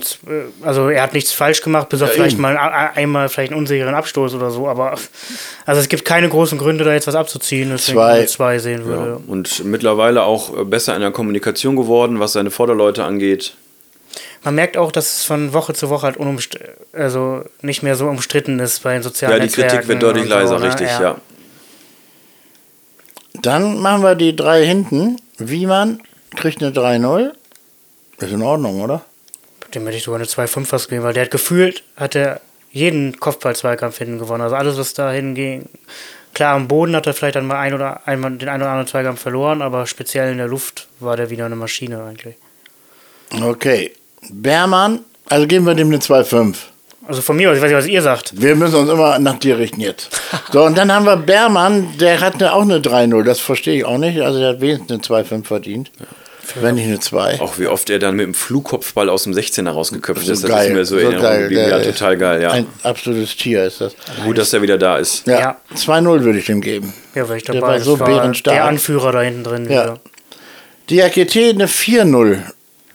also er hat nichts falsch gemacht, bis auf Ja, vielleicht eben. mal ein- einmal vielleicht einen unsicheren Abstoß oder so, aber also es gibt keine großen Gründe, da jetzt was abzuziehen, deswegen Zwei. ich zwei sehen Ja. würde. Und mittlerweile auch äh, besser in der Kommunikation geworden, was seine Vorderleute angeht. Man merkt auch, dass es von Woche zu Woche halt unumst also nicht mehr so umstritten ist bei den sozialen Ja, die Kritik Netzwerken wird deutlich so, leiser, ne? richtig, ja. Dann machen wir die drei hinten. Wiemann kriegt eine 3-0. Ist in Ordnung, oder? Dem hätte ich sogar eine 2-5 fast gegeben, weil der hat gefühlt, hat er jeden Kopfball-Zweikampf hinten gewonnen. Also alles, was da hinging. Klar, am Boden hat er vielleicht dann mal ein oder einmal den einen oder anderen Zweikampf verloren, aber speziell in der Luft war der wieder eine Maschine eigentlich. Okay. Bermann, also geben wir dem eine 2,5. Also von mir aus, ich weiß nicht, was ihr sagt. Wir müssen uns immer nach dir richten jetzt. So, und dann haben wir Bermann, der hat auch eine 3-0. Das verstehe ich auch nicht. Also der hat wenigstens eine 2-5 verdient. Wenn nicht eine 2. Auch wie oft er dann mit dem Flugkopfball aus dem 16er rausgeköpft ist, das geil, ist mir so, so geil. Ja, Der total geil, ja. Ein absolutes Tier ist das. Gut, dass er wieder da ist. Ja, Ja. 2-0 würde ich dem geben. Ja, weil ich Der dabei war das so war bärenstark. der Anführer da hinten drin Ja. wieder. Diakite eine 4-0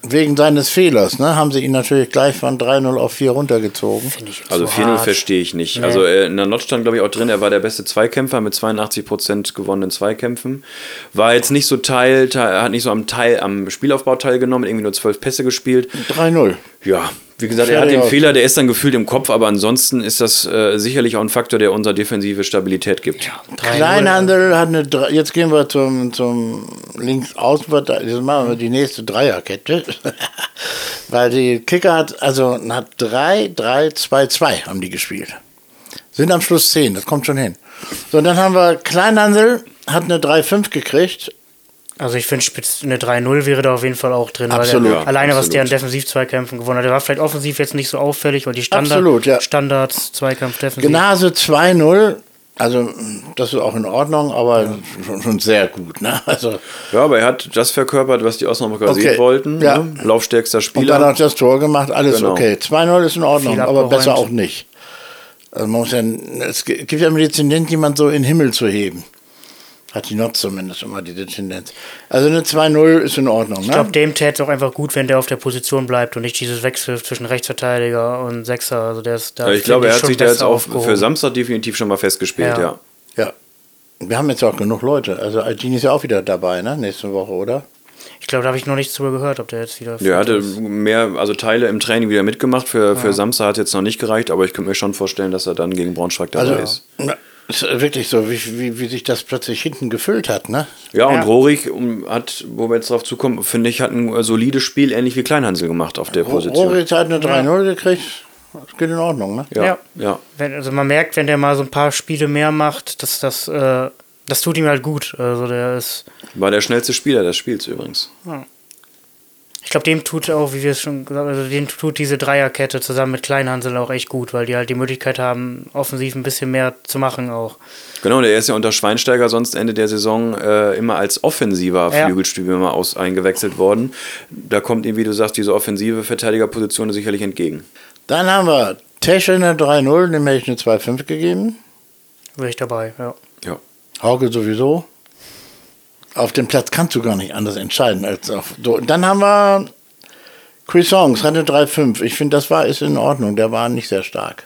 wegen seines Fehlers, ne? Haben sie ihn natürlich gleich von 3-0 auf 4 runtergezogen. Also so 4-0 hart. verstehe ich nicht. Nee. Also äh, in der Not stand, glaube ich, auch drin, er war der beste Zweikämpfer mit 82% gewonnenen Zweikämpfen. War jetzt nicht so Teil, teil hat nicht so am Teil, am Spielaufbau teilgenommen, irgendwie nur 12 Pässe gespielt. 3-0. Ja, wie gesagt, er hat den aus. Fehler, der ist dann gefühlt im Kopf, aber ansonsten ist das äh, sicherlich auch ein Faktor, der unserer defensive Stabilität gibt. 3-0. Kleinhandel hat eine, Dre- jetzt gehen wir zum, zum Linksaußenverteidiger, jetzt machen wir die nächste Dreierkette, weil die Kicker hat, also hat 3, 3, 2, 2 haben die gespielt. Sind am Schluss 10, das kommt schon hin. So, und dann haben wir Kleinhandel, hat eine 3-5 gekriegt, Also ich finde, spitz- eine 3-0 wäre da auf jeden Fall auch drin. Absolut. Weil er, Ja, alleine, was absolut. der an Defensiv-Zweikämpfen gewonnen hat. Der war vielleicht offensiv jetzt nicht so auffällig, weil die Standard, Absolut, ja. Standards, Zweikampf, Defensiv. Gnase 2-0, also das ist auch in Ordnung, aber schon, schon sehr gut. Ne? Also, Ja, aber er hat das verkörpert, was die Osnabrücker Okay, sehen wollten. ja. Ne? Laufstärkster und Spieler. dann hat das Tor gemacht, alles Genau. okay. 2-0 ist in Ordnung, Viel aber besser auch nicht. Also man muss ja, es gibt ja immer die Tendenz, jemand so in den Himmel zu heben. Hat die Not zumindest immer diese Tendenz. Also eine 2-0 ist in Ordnung. Ich Ne? glaube, dem täte es auch einfach gut, wenn der auf der Position bleibt und nicht dieses Wechsel zwischen Rechtsverteidiger und Sechser. Also der ist da Ja, ich glaube, er hat sich da jetzt auch aufgehoben. für Samstag definitiv schon mal festgespielt, Ja. ja. ja. Wir haben jetzt auch genug Leute. Also Altini ist ja auch wieder dabei, ne? Nächste Woche, oder? Ich glaube, da habe ich noch nichts drüber gehört, ob der jetzt wieder. Der fit hatte ist. mehr, also Teile im Training wieder mitgemacht. Für, für Samstag hat es jetzt noch nicht gereicht, aber ich könnte mir schon vorstellen, dass er dann gegen Braunschweig dabei Also ist. Ist wirklich so, wie, wie, wie sich das plötzlich hinten gefüllt hat, ne? Ja, und Ja. Rohrig hat, wo wir jetzt drauf zukommen, finde ich, hat ein äh, solides Spiel, ähnlich wie Kleinhansel gemacht auf der Position. Rohrig hat eine 3-0 gekriegt. Das geht in Ordnung, ne? Ja, Ja. ja. Wenn, also man merkt, wenn der mal so ein paar Spiele mehr macht, dass das, äh, das tut ihm halt gut. Also der ist. War der schnellste Spieler des Spiels übrigens. Ich glaube, dem tut auch, wie wir es schon gesagt haben, also dem tut diese Dreierkette zusammen mit Kleinhansel auch echt gut, weil die halt die Möglichkeit haben, offensiv ein bisschen mehr zu machen auch. Genau, der ist ja unter Schweinsteiger sonst Ende der Saison äh, immer als offensiver Ja. Flügelstürmer mal aus, eingewechselt worden. Da kommt ihm, wie du sagst, diese offensive Verteidigerposition sicherlich entgegen. Dann haben wir Tesche eine 3-0, dem hätte ich eine 2-5 gegeben. Wäre ich dabei, ja. Ja. Hauke sowieso. Auf dem Platz kannst du gar nicht anders entscheiden als auf. So, dann haben wir Cuisance, hatte 3-5. Ich finde, das war ist in Ordnung. Der war nicht sehr stark.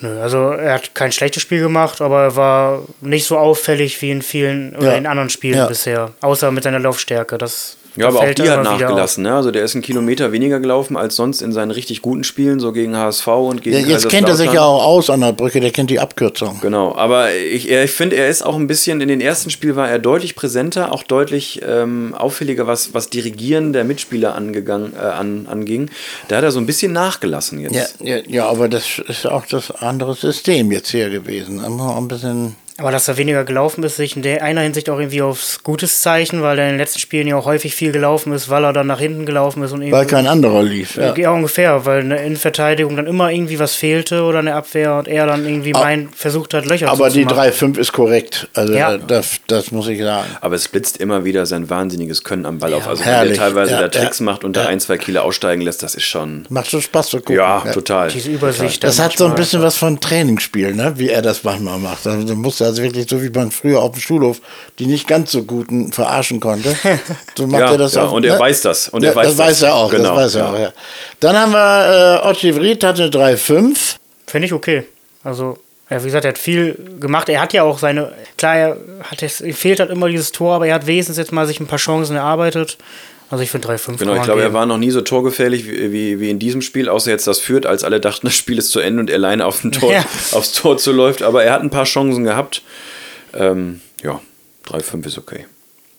Nö, also er hat kein schlechtes Spiel gemacht, aber er war nicht so auffällig wie in vielen oder Ja. in anderen Spielen Ja. bisher. Außer mit seiner Laufstärke. Das Ja, aber auch die hat nachgelassen. Ne? Also der ist einen Kilometer weniger gelaufen als sonst in seinen richtig guten Spielen, so gegen HSV und gegen Ja, jetzt kennt er sich ja auch aus an der Brücke, der kennt die Abkürzung. Genau, aber ich, ich finde, er ist auch ein bisschen, in den ersten Spielen war er deutlich präsenter, auch deutlich ähm, auffälliger, was, was Dirigieren der Mitspieler angegangen, äh, an, anging. Da hat er so ein bisschen nachgelassen jetzt. Ja, ja, ja, aber das ist auch das andere System jetzt hier gewesen. Immer ein bisschen. Aber dass er weniger gelaufen ist, sehe ich in der einer Hinsicht auch irgendwie aufs gutes Zeichen, weil er in den letzten Spielen ja auch häufig viel gelaufen ist, weil er dann nach hinten gelaufen ist und irgendwie. Weil kein anderer lief. Ja. Ja. ungefähr, weil in der Innenverteidigung dann immer irgendwie was fehlte oder eine Abwehr und er dann irgendwie mein, versucht hat, Löcher Aber die zuzumachen. 3-5 ist korrekt. Also Ja. äh, das, das muss ich sagen. Aber es blitzt immer wieder sein wahnsinniges Können am Ball auf. Also herrlich. wenn er teilweise Ja, da Tricks ja, macht und da ja. ein, zwei Kilo aussteigen lässt, das ist schon. Macht schon Spaß zu gucken. Ja, total. Diese Übersicht. Das hat so ein bisschen was von Trainingsspiel, ne? wie er das manchmal macht. Also, du musst also wirklich, so wie man früher auf dem Schulhof die nicht ganz so guten verarschen konnte. So macht Ja, er das ja, auch. und er ne? weiß das, und ja, er weiß das. weiß er auch. Genau, das weiß er ja. auch ja. Dann haben wir äh, Otti Vried hatte eine 3-5. Finde ich okay. Also, ja, wie gesagt, er hat viel gemacht. Er hat ja auch seine. Klar, er hat es, fehlt halt immer dieses Tor, aber er hat wenigstens jetzt mal sich ein paar Chancen erarbeitet. Also, ich finde 3-5. Genau, ich glaube, er war noch nie so torgefährlich wie, wie, wie in diesem Spiel, außer jetzt das führt, als alle dachten, das Spiel ist zu Ende und er alleine auf dem Tor, Ja. aufs Tor zuläuft. Aber er hat ein paar Chancen gehabt. Ähm, ja, 3-5 ist okay.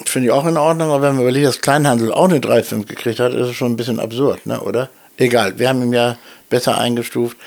Finde ich auch in Ordnung, aber wenn man überlegt, dass Kleinhandel auch eine 3-5 gekriegt hat, ist es schon ein bisschen absurd, ne? oder? Egal, wir haben ihn ja besser eingestuft.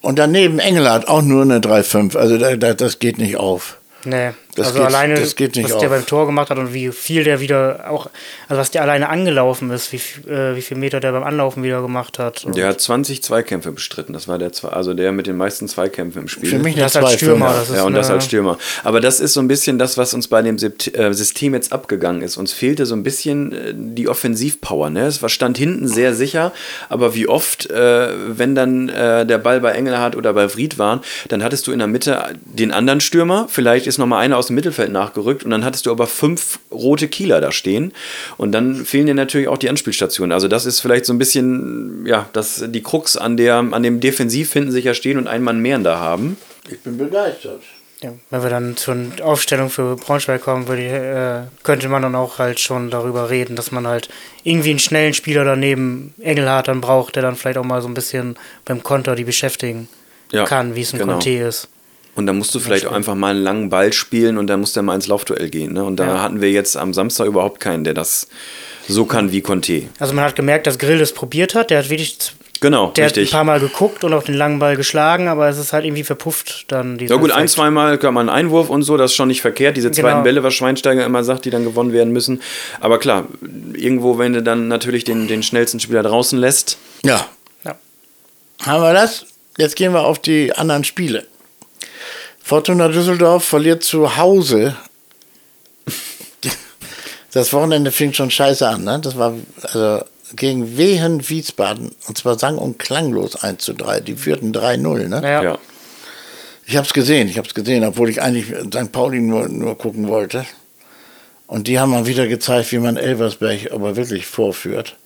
Und daneben Engelhardt auch nur eine 3-5. Also da, da, das geht nicht auf. Nee, Das also geht- alleine, das geht nicht was der auf. beim Tor gemacht hat und wie viel der wieder auch, also was der alleine angelaufen ist, wie, viel- äh, wie viel Meter der beim Anlaufen wieder gemacht hat. Und Der hat 20 Zweikämpfe bestritten. Das war der, Zwei- also der mit den meisten Zweikämpfen im Spiel. Für mich das als 2-5. Stürmer, das ist ja, und das als Stürmer. Aber das ist so ein bisschen das, was uns bei dem äh, System jetzt abgegangen ist. Uns fehlte so ein bisschen äh, die Offensivpower. Ne? Es war stand hinten sehr sicher, aber wie oft, äh, wenn dann äh, der Ball bei Engelhardt oder bei Fried war, dann hattest du in der Mitte den anderen Stürmer. Vielleicht ist noch mal einer aus aus dem Mittelfeld nachgerückt und dann hattest du aber fünf rote Kieler da stehen und dann fehlen dir natürlich auch die Anspielstationen. Also das ist vielleicht so ein bisschen, ja, das, die Krux an, der, an dem Defensiv hinten sicher stehen und einen Mann mehr da haben. Ich bin begeistert. Ja, wenn wir dann zur Aufstellung für Braunschweig kommen, würde äh, könnte man dann auch halt schon darüber reden, dass man halt irgendwie einen schnellen Spieler daneben Engelhardt dann braucht, der dann vielleicht auch mal so ein bisschen beim Konter die beschäftigen Ja, kann, wie es ein genau. Conte ist. Und dann musst du vielleicht auch einfach mal einen langen Ball spielen und dann muss der mal ins Laufduell gehen. Ne? Und da Ja. hatten wir jetzt am Samstag überhaupt keinen, der das so kann wie Conte. Also man hat gemerkt, dass Grill das probiert hat. Der hat wirklich, Genau, der hat ein richtig. paar Mal geguckt und auch den langen Ball geschlagen, aber es ist halt irgendwie verpufft dann. Ja gut, ein, zweimal kann man einen Einwurf und so, das ist schon nicht verkehrt. Diese zweiten Genau. Bälle, was Schweinsteiger immer sagt, die dann gewonnen werden müssen. Aber klar, irgendwo, wenn du dann natürlich den, den schnellsten Spieler draußen lässt, Ja. Ja. Haben wir das? Jetzt gehen wir auf die anderen Spiele. Fortuna Düsseldorf verliert zu Hause. Das Wochenende fing schon scheiße an, ne? Das war also gegen Wehen Wiesbaden und zwar sang- und klanglos 1 zu 3. Die führten 3-0, ne? Ja. ja. Ich habe es gesehen, ich habe es gesehen, obwohl ich eigentlich St. Pauli nur, nur gucken wollte. Und die haben mal wieder gezeigt, wie man Elversberg aber wirklich vorführt.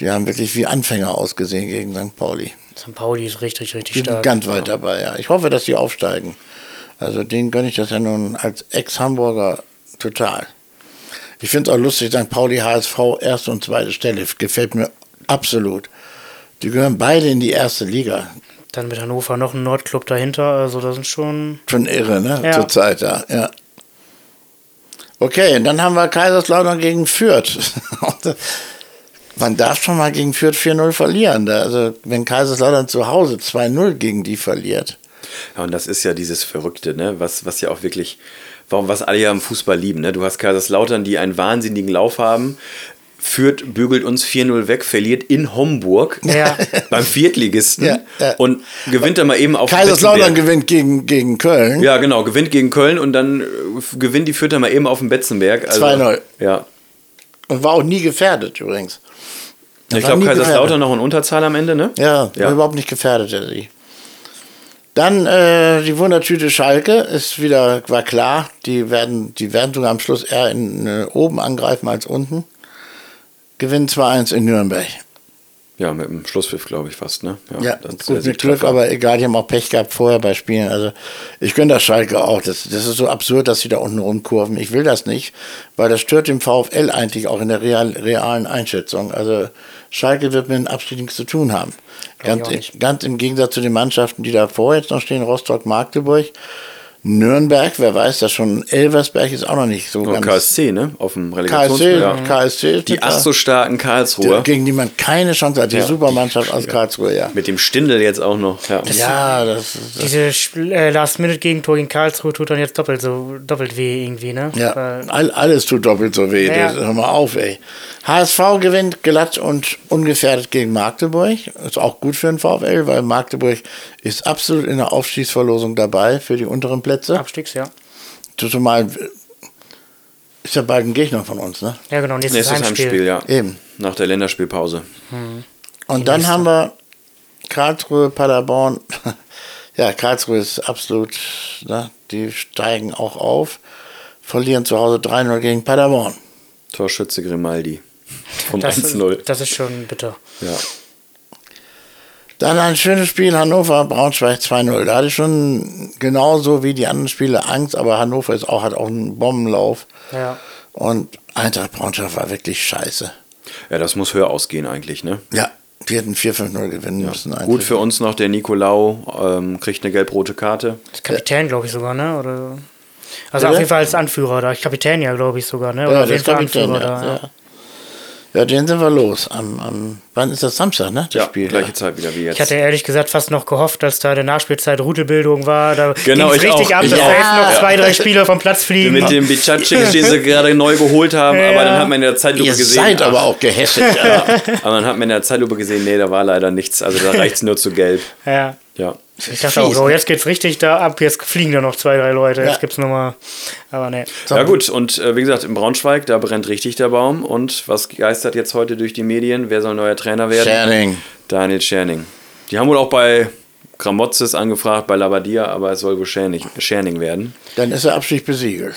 Die haben wirklich wie Anfänger ausgesehen gegen St. Pauli. St. Pauli ist richtig, richtig Die sind stark. ganz weit dabei, ja. Ich hoffe, dass die aufsteigen. Also denen gönne ich das ja nun als Ex-Hamburger total. Ich finde es auch lustig, St. Pauli HSV erste und zweite Stelle. Gefällt mir absolut. Die gehören beide in die erste Liga. Dann mit Hannover noch ein Nordclub dahinter, also das sind schon. Schon irre, ne? Ja. Zur Zeit, ja. ja. Okay, und dann haben wir Kaiserslautern gegen Fürth. Man darf schon mal gegen Fürth 4-0 verlieren. Da- Also, wenn Kaiserslautern zu Hause 2-0 gegen die verliert. Ja, und das ist ja dieses Verrückte, ne? was, was ja auch wirklich, warum, was alle ja im Fußball lieben. Ne? Du hast Kaiserslautern, die einen wahnsinnigen Lauf haben. Fürth bügelt uns 4-0 weg, verliert in Homburg Ja. beim Viertligisten Ja, ja. und gewinnt dann mal eben auf Kaiserslautern Betzenberg. gewinnt gegen, gegen Köln. Ja, genau, gewinnt gegen Köln und dann äh, gewinnt die Fürther mal eben auf dem Betzenberg. Also, 2-0. Ja. Und war auch nie gefährdet übrigens. Ich war glaube, Kaiserslautern noch in Unterzahl am Ende, ne? Ja, Ja. überhaupt nicht gefährdet, der sie. Dann äh, die Wundertüte Schalke ist wieder, war klar, die werden, die werden sogar am Schluss eher in, äh, oben angreifen als unten. Gewinnen 2-1 in Nürnberg. Ja, mit dem Schlusspfiff, glaube ich, fast, ne? Ja, das ist der gut mit. Glück, aber egal, die haben auch Pech gehabt vorher bei Spielen. Also ich gönne das Schalke auch. Das, das ist so absurd, dass sie da unten rumkurven. Ich will das nicht, weil das stört dem VfL eigentlich auch in der real, realen Einschätzung. Also Schalke wird mit dem Abstieg nichts zu tun haben. Ganz, ganz im Gegensatz zu den Mannschaften, die davor jetzt noch stehen, Rostock, Magdeburg, Nürnberg, wer weiß das schon, Elversberg ist auch noch nicht so Und ganz... KSC, ne? Auf dem KSC. Ja. KSC Die ach so starken Karlsruher. gegen die man keine Chance hat. Die Ja. Supermannschaft aus Karlsruhe, ja. Mit dem Stindel jetzt auch noch. Ja. Ja, das, das Diese äh, Last-Minute-Gegentor gegen Karlsruhe tut dann jetzt doppelt so doppelt weh irgendwie, ne? Ja, all, alles tut doppelt so weh. Ja. Das, hör mal auf, ey. HSV gewinnt glatt und ungefährdet gegen Magdeburg. Ist auch gut für den VfL, weil Magdeburg ist absolut in der Aufstiegsverlosung dabei für die unteren Plätze. Abstiegs, ja. Zumal ist ja bald ein Gegner von uns, ne? Ja, genau, nächstes, Nächstes Heimspiel. Heimspiel, ja. Eben. Nach der Länderspielpause. Und dann haben wir Karlsruhe, Paderborn. Ja, Karlsruhe ist absolut, ne? die steigen auch auf, verlieren zu Hause 3-0 gegen Paderborn. Torschütze Grimaldi. Vom Das, 1-0. das ist schon bitter. Ja. Dann ein schönes Spiel Hannover, Braunschweig 2-0. Da hatte ich schon genauso wie die anderen Spiele Angst, aber Hannover ist auch, hat auch einen Bombenlauf. Ja. Und Eintracht Braunschweig war wirklich scheiße. ja, das muss höher ausgehen eigentlich, ne? Ja, die hätten 4-5-0 gewinnen müssen. Gut eigentlich. für uns noch, der Nicolau ähm, kriegt eine gelb-rote Karte. Das Kapitän, glaube ich sogar, ne? Oder also Bitte? auf jeden Fall als Anführer da. Kapitän ja, glaube ich sogar, ne? Oder Ja, auf jeden Fall Kapitän, Anführer ja, da. Ja. den sind wir los. Am, am, wann ist das Samstag, ne? Das Ja, Spiel. gleiche ja. Zeit wieder wie jetzt. Ich hatte ehrlich gesagt fast noch gehofft, dass da in der Nachspielzeit Rudelbildung war. Da Genau, ich richtig auch, ab, ich dass da auch. jetzt noch zwei, drei Spieler vom Platz fliegen. mit dem Bicacic, den sie gerade neu geholt haben, Ja. aber dann hat man in der Zeitlupe Ihr gesehen. seid aber auch gehässig. ja. aber dann hat man in der Zeitlupe gesehen, nee, da war leider nichts. Also da reicht es nur zu gelb. Ja. Ja. Ich dachte auch, so, jetzt geht's richtig da ab, jetzt fliegen da noch zwei, drei Leute. Ja. Jetzt gibt's nochmal. Aber ne. Ja gut, und äh, wie gesagt, in Braunschweig, da brennt richtig der Baum. Und was geistert jetzt heute durch die Medien? Wer soll neuer Trainer werden? Scherning. Daniel Scherning. Die haben wohl auch bei Gramotze ist angefragt bei Labadia, aber es soll wohl Scherning, Scherning werden. Dann ist der Abstieg besiegelt.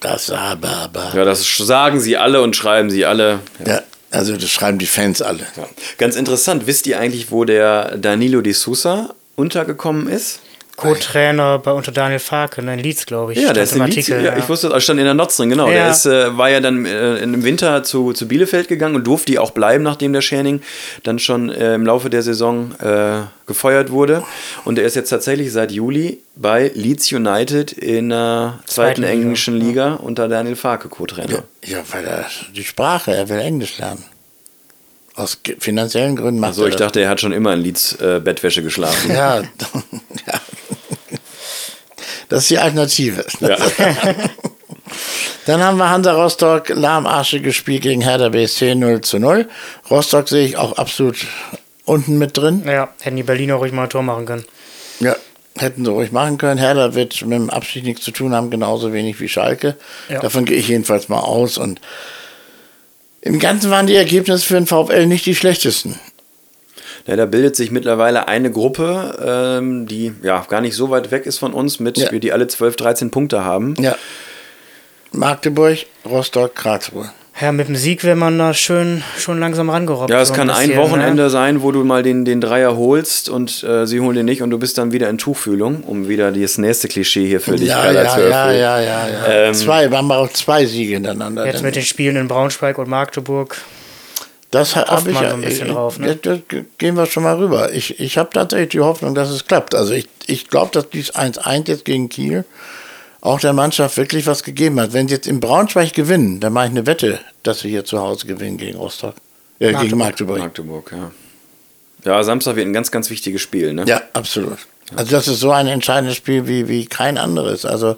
Das aber, aber. Ja, das sagen sie alle und schreiben sie alle. Ja, also das schreiben die Fans alle. Ja. Ganz interessant, wisst ihr eigentlich, wo der Danilo Di Sousa untergekommen ist? Co-Trainer bei unter Daniel Farke, in Leeds, glaube ich. Ja, der ist im Leeds, Artikel, ja, ich wusste, das stand in der Notz drin, genau. Der Ja. ist, äh, war ja dann äh, im Winter zu, zu Bielefeld gegangen und durfte auch bleiben, nachdem der Scherning dann schon äh, im Laufe der Saison äh, gefeuert wurde. Und er ist jetzt tatsächlich seit Juli bei Leeds United in der zweiten Zweiten Liga, englischen Liga unter Daniel Farke Co-Trainer. Ja, weil er die Sprache, er will Englisch lernen. Aus finanziellen Gründen macht Also ich dachte, er hat schon immer in Leeds äh, Bettwäsche geschlafen. Ja, ja. Das ist die Alternative. Ja. Dann haben wir Hansa Rostock lahmarschig gespielt gegen Hertha BSC 0 zu 0. Rostock sehe ich auch absolut unten mit drin. Ja, hätten die Berliner ruhig mal ein Tor machen können. Ja, hätten sie ruhig machen können. Hertha wird mit dem Abstieg nichts zu tun haben, genauso wenig wie Schalke. Ja. Davon gehe ich jedenfalls mal aus. Und im Ganzen waren die Ergebnisse für den VfL nicht die schlechtesten. Ja, da bildet sich mittlerweile eine Gruppe, ähm, die ja gar nicht so weit weg ist von uns, mit Ja. wir die alle 12, 13 Punkte haben. Ja. Magdeburg, Rostock, Karlsruhe. Ja, mit dem Sieg wäre man da schön schon langsam rangerobbt. Ja, es so kann ein bisschen, Wochenende Ne? sein, wo du mal den, den Dreier holst und äh, sie holen den nicht und du bist dann wieder in Tuchfühlung, um wieder das nächste Klischee hier für dich Ja, ja, zu ja, erfüllen. ja, ja, ja. Ähm, zwei, wir haben auch zwei Siege hintereinander. Jetzt mit den Spielen in Braunschweig und Magdeburg. Das habe ich ja. so ein bisschen ich- drauf, ne? das- das gehen wir schon mal rüber. Ich, ich habe tatsächlich die Hoffnung, dass es klappt. Also ich, ich glaube, dass dies 1-1 jetzt gegen Kiel auch der Mannschaft wirklich was gegeben hat. Wenn sie jetzt in Braunschweig gewinnen, dann mache ich eine Wette, dass sie hier zu Hause gewinnen gegen Rostock. Äh, gegen Magdeburg. Magdeburg, ja. Ja, Samstag wird ein ganz, ganz wichtiges Spiel, ne? Ja, absolut. Also das ist so ein entscheidendes Spiel wie, wie kein anderes. Also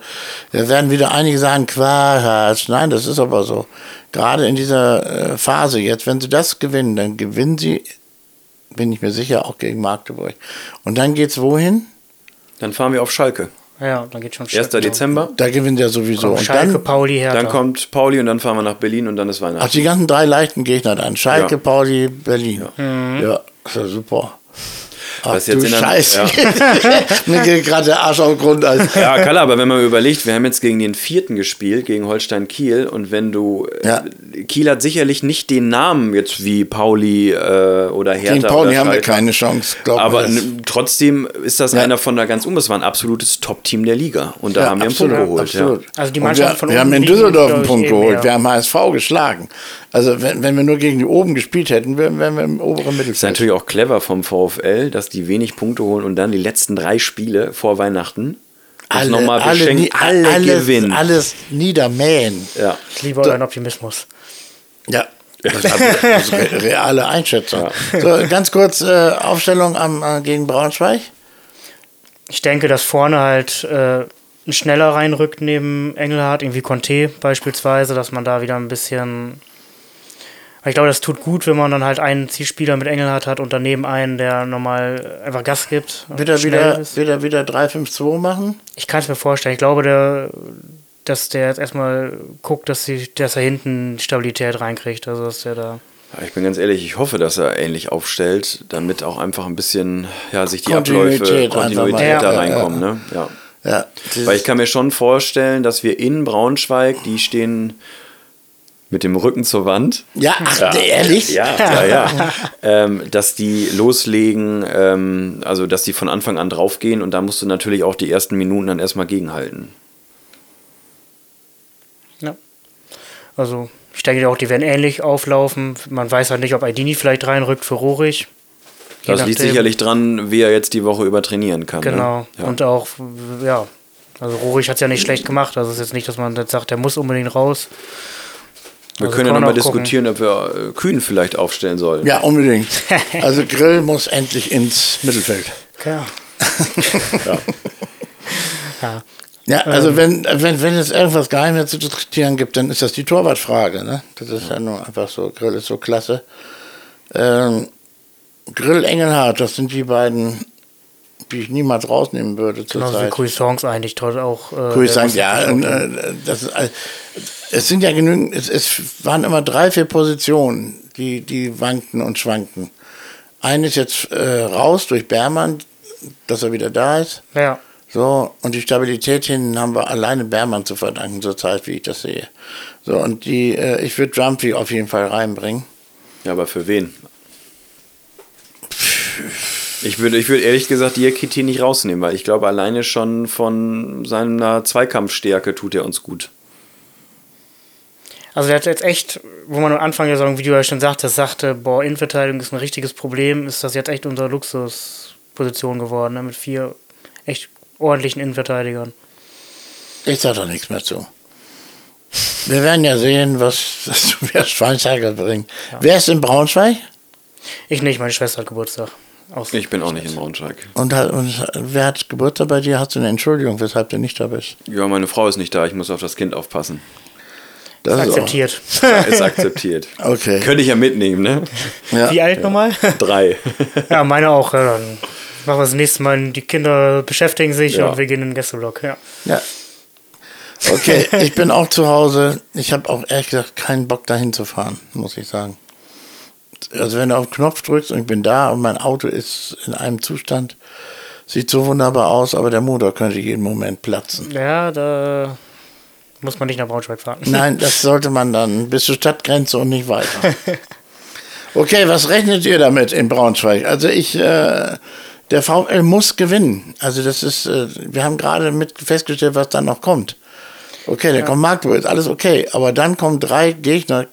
da werden wieder einige sagen, Quatsch. Nein, das ist aber so. Gerade in dieser äh, Phase jetzt, wenn sie das gewinnen, dann gewinnen sie, bin ich mir sicher, auch gegen Magdeburg. Und dann geht's wohin? Dann fahren wir auf Schalke. Ja, dann geht schon 1. Dezember. Da gewinnen sie ja sowieso. Und Schalke, dann, Pauli, Hertha. Dann kommt Pauli und dann fahren wir nach Berlin und dann ist ach, Weihnachten. die ganzen drei leichten Gegner dann. Schalke, Ja. Pauli, Berlin. Ja, ist ja super. Ach Was jetzt du in der- Scheiße. ja. Mir geht gerade der Arsch auf Grund. Alter. Ja, Kalle, aber wenn man überlegt, wir haben jetzt gegen den vierten gespielt, gegen Holstein Kiel, und wenn du. äh, Ja. Kiel hat sicherlich nicht den Namen jetzt wie Pauli äh, oder Hertha. Gegen Pauli oder haben wir keine Chance, glaub Aber mir das. n- trotzdem ist das Ja. einer von der ganz um. Es war ein absolutes Top-Team der Liga. Und da Ja, haben wir einen absolut, Punkt geholt. Absolut. Ja. Also die Mannschaft wir, von wir haben in Düsseldorf einen ich, Punkt eben, geholt. ja. Wir haben HSV geschlagen. Also wenn, wenn wir nur gegen die oben gespielt hätten, wären, wir im oberen Ist Mittelfeld. natürlich auch clever vom VfL, dass die wenig Punkte holen und dann die letzten drei Spiele vor Weihnachten nochmal alle, beschenken, nie- alle, alles, gewinnen. alles niedermähen. Ja. Ich liebe euren Optimismus. Ja. Reale Einschätzung. So, ganz kurz äh, Aufstellung am, äh, gegen Braunschweig. Ich denke, dass vorne halt äh, ein schneller reinrückt neben Engelhardt, irgendwie Conte beispielsweise, dass man da wieder ein bisschen. Ich glaube, das tut gut, wenn man dann halt einen Zielspieler mit Engelhardt hat und daneben einen, der normal einfach Gas gibt. und Wird er wieder, ist. wird er wieder 3-5-2 machen? Ich kann es mir vorstellen. Ich glaube, der, dass der jetzt erstmal guckt, dass, sie, dass er hinten Stabilität reinkriegt. Also, dass der da. Ja, Ich bin ganz ehrlich, ich hoffe, dass er ähnlich aufstellt, damit auch einfach ein bisschen, ja, sich die Kontinuität Abläufe, Kontinuität mal. da Ja, reinkommen, ne? Ja. Ja. Weil ich kann mir schon vorstellen, dass wir in Braunschweig, die stehen mit dem Rücken zur Wand. ja, ach, ehrlich? Ja, ja, ja. ähm, dass die loslegen, ähm, also dass die von Anfang an draufgehen und da musst du natürlich auch die ersten Minuten dann erstmal gegenhalten. Ja. Also, ich denke auch, die werden ähnlich auflaufen. Man weiß halt nicht, ob Aidini vielleicht reinrückt für Rohrig. Das liegt sicherlich dran, wie er jetzt die Woche über trainieren kann. Genau. Ne? Ja. Und auch, ja. Also, Rohrig hat es ja nicht schlecht gemacht. Also, es ist jetzt nicht, dass man jetzt sagt, der muss unbedingt raus. Wir Also können ja nochmal diskutieren, ob wir äh, Kühn vielleicht aufstellen sollen. Ja, unbedingt. Also Grill muss endlich ins Mittelfeld. Ja. ja. Ja, also wenn, wenn, wenn es irgendwas Geheimes zu diskutieren gibt, dann ist das die Torwartfrage. Ne? Das ist ja nur einfach so, Grill ist so klasse. Ähm, Grill Engelhardt, das sind die beiden, die ich niemals rausnehmen würde Genauso wie zurzeit. Cuisance eigentlich toll auch. Äh, muss ja, und, äh, das ist, äh, es sind ja genügend, es, es waren immer drei, vier Positionen, die, die wankten und schwankten. Eine ist jetzt äh, raus durch Bermann, dass er wieder da ist. Ja. So, und die Stabilität hinten haben wir alleine Bermann zu verdanken, zurzeit, wie ich das sehe. So, und die, äh, ich würde Drumpy auf jeden Fall reinbringen. Ja, aber für wen? Ich würde, ich würde ehrlich gesagt Diakite nicht rausnehmen, weil ich glaube, alleine schon von seiner Zweikampfstärke tut er uns gut. Also der hat jetzt echt, wo man am Anfang der Saison, wie du ja schon sagtest, sagte, boah, Innenverteidigung ist ein richtiges Problem, ist das jetzt echt unsere Luxusposition geworden, ne? mit vier echt ordentlichen Innenverteidigern. Ich sage da nichts mehr zu. Wir werden ja sehen, was das Schweinsteiger bringt. Wer ist in Braunschweig? Ich nicht, meine Schwester hat Geburtstag. Aus Ich bin auch nicht in Braunschweig. Und, hat- und wer hat Geburtstag bei dir? Hast du eine Entschuldigung, weshalb du nicht da bist? Ja, meine Frau ist nicht da, ich muss auf das Kind aufpassen. Das ist auch- akzeptiert. Ist akzeptiert. Okay. Könnte ich ja mitnehmen, ne? Ja. Wie alt nochmal? Drei. ja, meine auch. Ja, dann machen wir das nächste Mal. Die Kinder beschäftigen sich Ja. und wir gehen in den Gästeblock. Ja. Ja. Okay, ich bin auch zu Hause. Ich habe auch ehrlich gesagt keinen Bock dahin zu fahren, muss ich sagen. Also wenn du auf den Knopf drückst und ich bin da und mein Auto ist in einem Zustand, sieht so wunderbar aus, aber der Motor könnte jeden Moment platzen. ja, da muss man nicht nach Braunschweig fahren. Nein, das sollte man dann bis zur Stadtgrenze und nicht weiter. Okay, was rechnet ihr damit in Braunschweig? Also ich, äh, der VfL muss gewinnen. Also das ist, äh, wir haben gerade mit festgestellt, was dann noch kommt. Okay, dann kommt Magdeburg, ist alles okay. Aber dann kommen drei Gegner,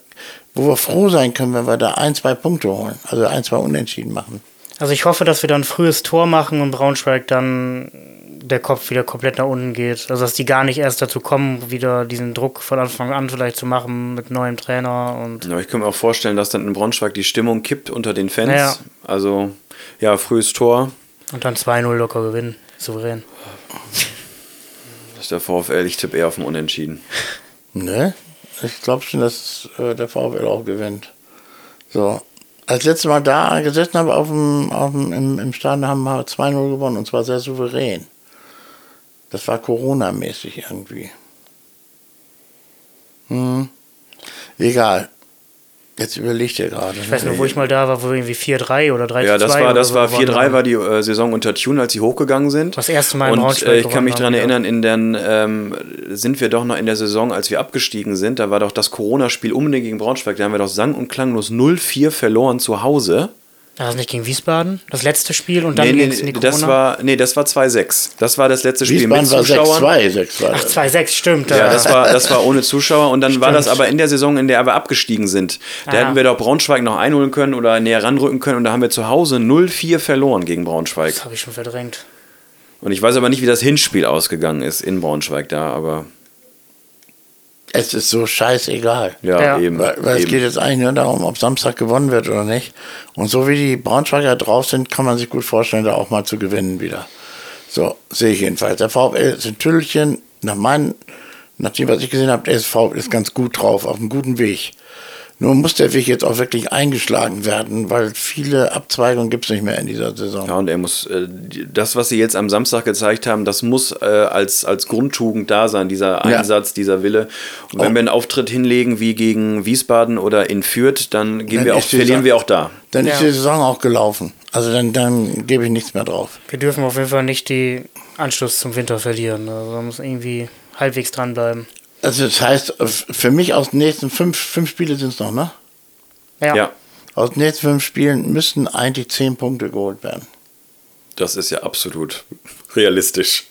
wo wir froh sein können, wenn wir da ein, zwei Punkte holen. Also ein, zwei Unentschieden machen. Also ich hoffe, dass wir dann ein frühes Tor machen und Braunschweig dann der Kopf wieder komplett nach unten geht. Also dass die gar nicht erst dazu kommen, wieder diesen Druck von Anfang an vielleicht zu machen mit neuem Trainer und Ja, ich kann mir auch vorstellen, dass dann in Braunschweig die Stimmung kippt unter den Fans. Ja. Also, ja, frühes Tor. und dann 2-0 locker gewinnen. Souverän. Das ist der VfL, ich tippe eher auf ein Unentschieden. Ne? Ich glaube schon, dass äh, der VfL auch gewinnt. So. Als letztes Mal da gesessen habe auf dem, auf dem, im, im Stadion haben wir 2-0 gewonnen und zwar sehr souverän. Das war Corona-mäßig irgendwie. Hm. Egal. Jetzt überlegt ihr gerade. Ich weiß nur, wo ich mal da war, wo wir irgendwie 4-3 oder 3-2 Ja, das war, das so war gewonnen 4-3 haben. war die äh, Saison unter Tune, als sie hochgegangen sind. Das erste Mal in Und Braunschweig äh, ich kann mich daran erinnern, in den, ähm, sind wir doch noch in der Saison, als wir abgestiegen sind, da war doch das Corona-Spiel unbedingt gegen Braunschweig, da haben wir doch sang- und klanglos 0-4 verloren zu Hause. War das nicht gegen Wiesbaden? Das letzte Spiel und dann Nee, ging es nee, das war, nee, das war 2-6. Das war das letzte Spiel Wiesbaden mit war Zuschauern. 6-2, 6 war Ach, das. 2-6, stimmt. Ja, da- das war, das war ohne Zuschauer und dann war das Stimmt. aber in der Saison, in der wir abgestiegen sind. Da Ah. hätten wir doch Braunschweig noch einholen können oder näher ranrücken können und da haben wir zu Hause 0-4 verloren gegen Braunschweig. das habe ich schon verdrängt. Und ich weiß aber nicht, wie das Hinspiel ausgegangen ist in Braunschweig da, aber Es ist so scheißegal. ja, Ja. eben. Weil, weil es eben. geht jetzt eigentlich nur darum, ob Samstag gewonnen wird oder nicht. Und so wie die Braunschweiger drauf sind, kann man sich gut vorstellen, da auch mal zu gewinnen wieder. So, sehe ich jedenfalls. Der VfL ist ein Tüllchen. Nach meinen, nach dem, was ich gesehen habe, der SV ist ganz gut drauf, auf einem guten Weg. Nur muss der Weg jetzt auch wirklich eingeschlagen werden, weil viele Abzweigungen gibt es nicht mehr in dieser Saison. Ja, und er muss, äh, das, was sie jetzt am Samstag gezeigt haben, das muss äh, als, als Grundtugend da sein, dieser Ja. Einsatz, dieser Wille. Und wenn Oh. wir einen Auftritt hinlegen wie gegen Wiesbaden oder in Fürth, dann gehen Dann wir auch, verlieren Sa- wir auch da. Dann Ja. ist die Saison auch gelaufen. Also dann, dann gebe ich nichts mehr drauf. Wir dürfen auf jeden Fall nicht die Anschluss zum Winter verlieren. Also man muss irgendwie halbwegs dranbleiben. Also das heißt, für mich aus den nächsten fünf, fünf Spiele sind es noch, ne? Ja. ja. Aus den nächsten fünf Spielen müssten eigentlich zehn Punkte geholt werden. Das ist ja absolut realistisch.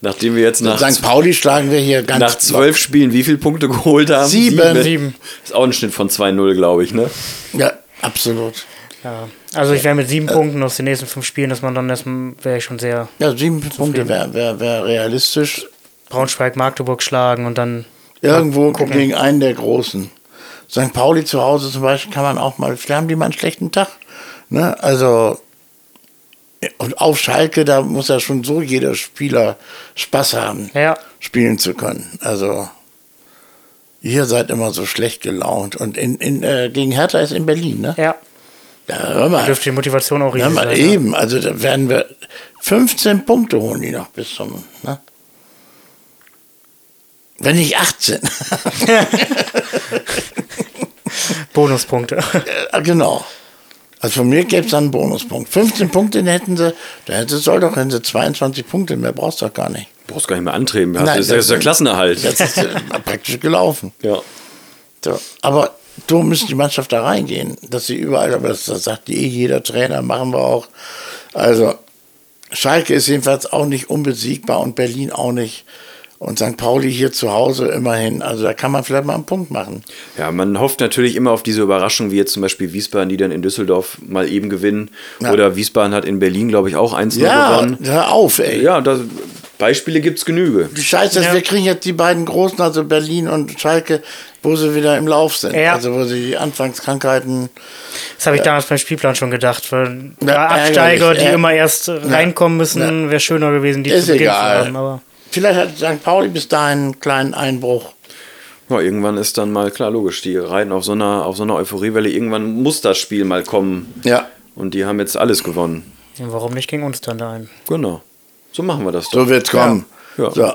Nachdem wir jetzt nach, St. Pauli schlagen wir hier ganz nach zwölf Spielen wie viele Punkte geholt haben? Sieben. Sieben. Ist auch ein Schnitt von 2-0, glaube ich, ne? Ja, absolut. Ja. Also ich wäre mit sieben Punkten aus den nächsten fünf Spielen, dass man dann erstmal, wäre ich schon sehr Ja, sieben Punkte wäre wär, wär realistisch. Braunschweig, Magdeburg schlagen und dann Irgendwo gegen einen der Großen. St. Pauli zu Hause zum Beispiel kann man auch mal, vielleicht haben die mal einen schlechten Tag. Ne? Also, und auf Schalke, da muss ja schon so jeder Spieler Spaß haben, Ja. spielen zu können. Also, ihr seid immer so schlecht gelaunt. Und in, in, äh, gegen Hertha ist in Berlin, ne? Ja. Ja, hör mal. Dürfte die Motivation auch riesig mal sein. eben, also da werden wir 15 Punkte holen die noch bis zum, ne? Wenn nicht 18. Bonuspunkte. Genau. Also von mir gäbe es dann einen Bonuspunkt. 15 Punkte den hätten sie, da hätte soll doch, hätten sie 22 Punkte, mehr brauchst du doch gar nicht. Du brauchst gar nicht mehr antreten. Nein, das ist ja- das- ist der Klassenerhalt. Das ist äh, praktisch gelaufen. ja. So. Aber so müsste die Mannschaft da reingehen, dass sie überall, aber das, das sagt eh jeder Trainer, machen wir auch. Also, Schalke ist jedenfalls auch nicht unbesiegbar und Berlin auch nicht. Und St. Pauli hier zu Hause immerhin. Also da kann man vielleicht mal einen Punkt machen. Ja, man hofft natürlich immer auf diese Überraschung, wie jetzt zum Beispiel Wiesbaden, die dann in Düsseldorf mal eben gewinnen. Ja. Oder Wiesbaden hat in Berlin, glaube ich, auch 1-0 Ja, gewonnen. hör auf, ey. Ja, das, Beispiele gibt es Genüge. Scheiße Ja. wir kriegen jetzt die beiden Großen, also Berlin und Schalke, wo sie wieder im Lauf sind. Ja. Also wo sie die Anfangskrankheiten. Das habe ich damals beim Spielplan schon gedacht. Weil Ja, Absteiger, ärgerlich, die ja. immer erst reinkommen müssen, wäre schöner gewesen, die Ist zu Beginn egal. zu haben. Aber Vielleicht hat St. Pauli bis dahin einen kleinen Einbruch. Ja, irgendwann ist dann mal klar logisch, die reiten auf so einer, auf so einer Euphoriewelle. Irgendwann muss das Spiel mal kommen. Ja. Und die haben jetzt alles gewonnen. ja, warum nicht gegen uns dann da ein? Genau. So machen wir das doch. So wird's kommen. Ja. So.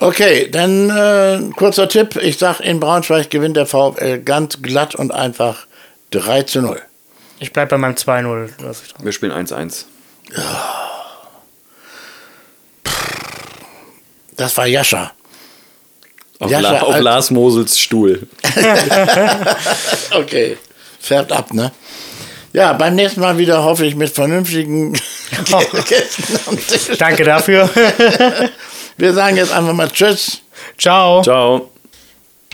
Okay, dann äh, kurzer Tipp. Ich sag, in Braunschweig gewinnt der VfL ganz glatt und einfach 3 zu 0. Ich bleibe bei meinem 2-0. was ich da- Wir spielen 1-1. Das war Jascha. Auf, Ja, La auf. Lars Mosels Stuhl. Okay, färbt ab, ne? Ja, beim nächsten Mal wieder hoffe ich mit vernünftigen Gästen am Tisch. Danke dafür. Wir sagen jetzt einfach mal Tschüss. Ciao. Ciao.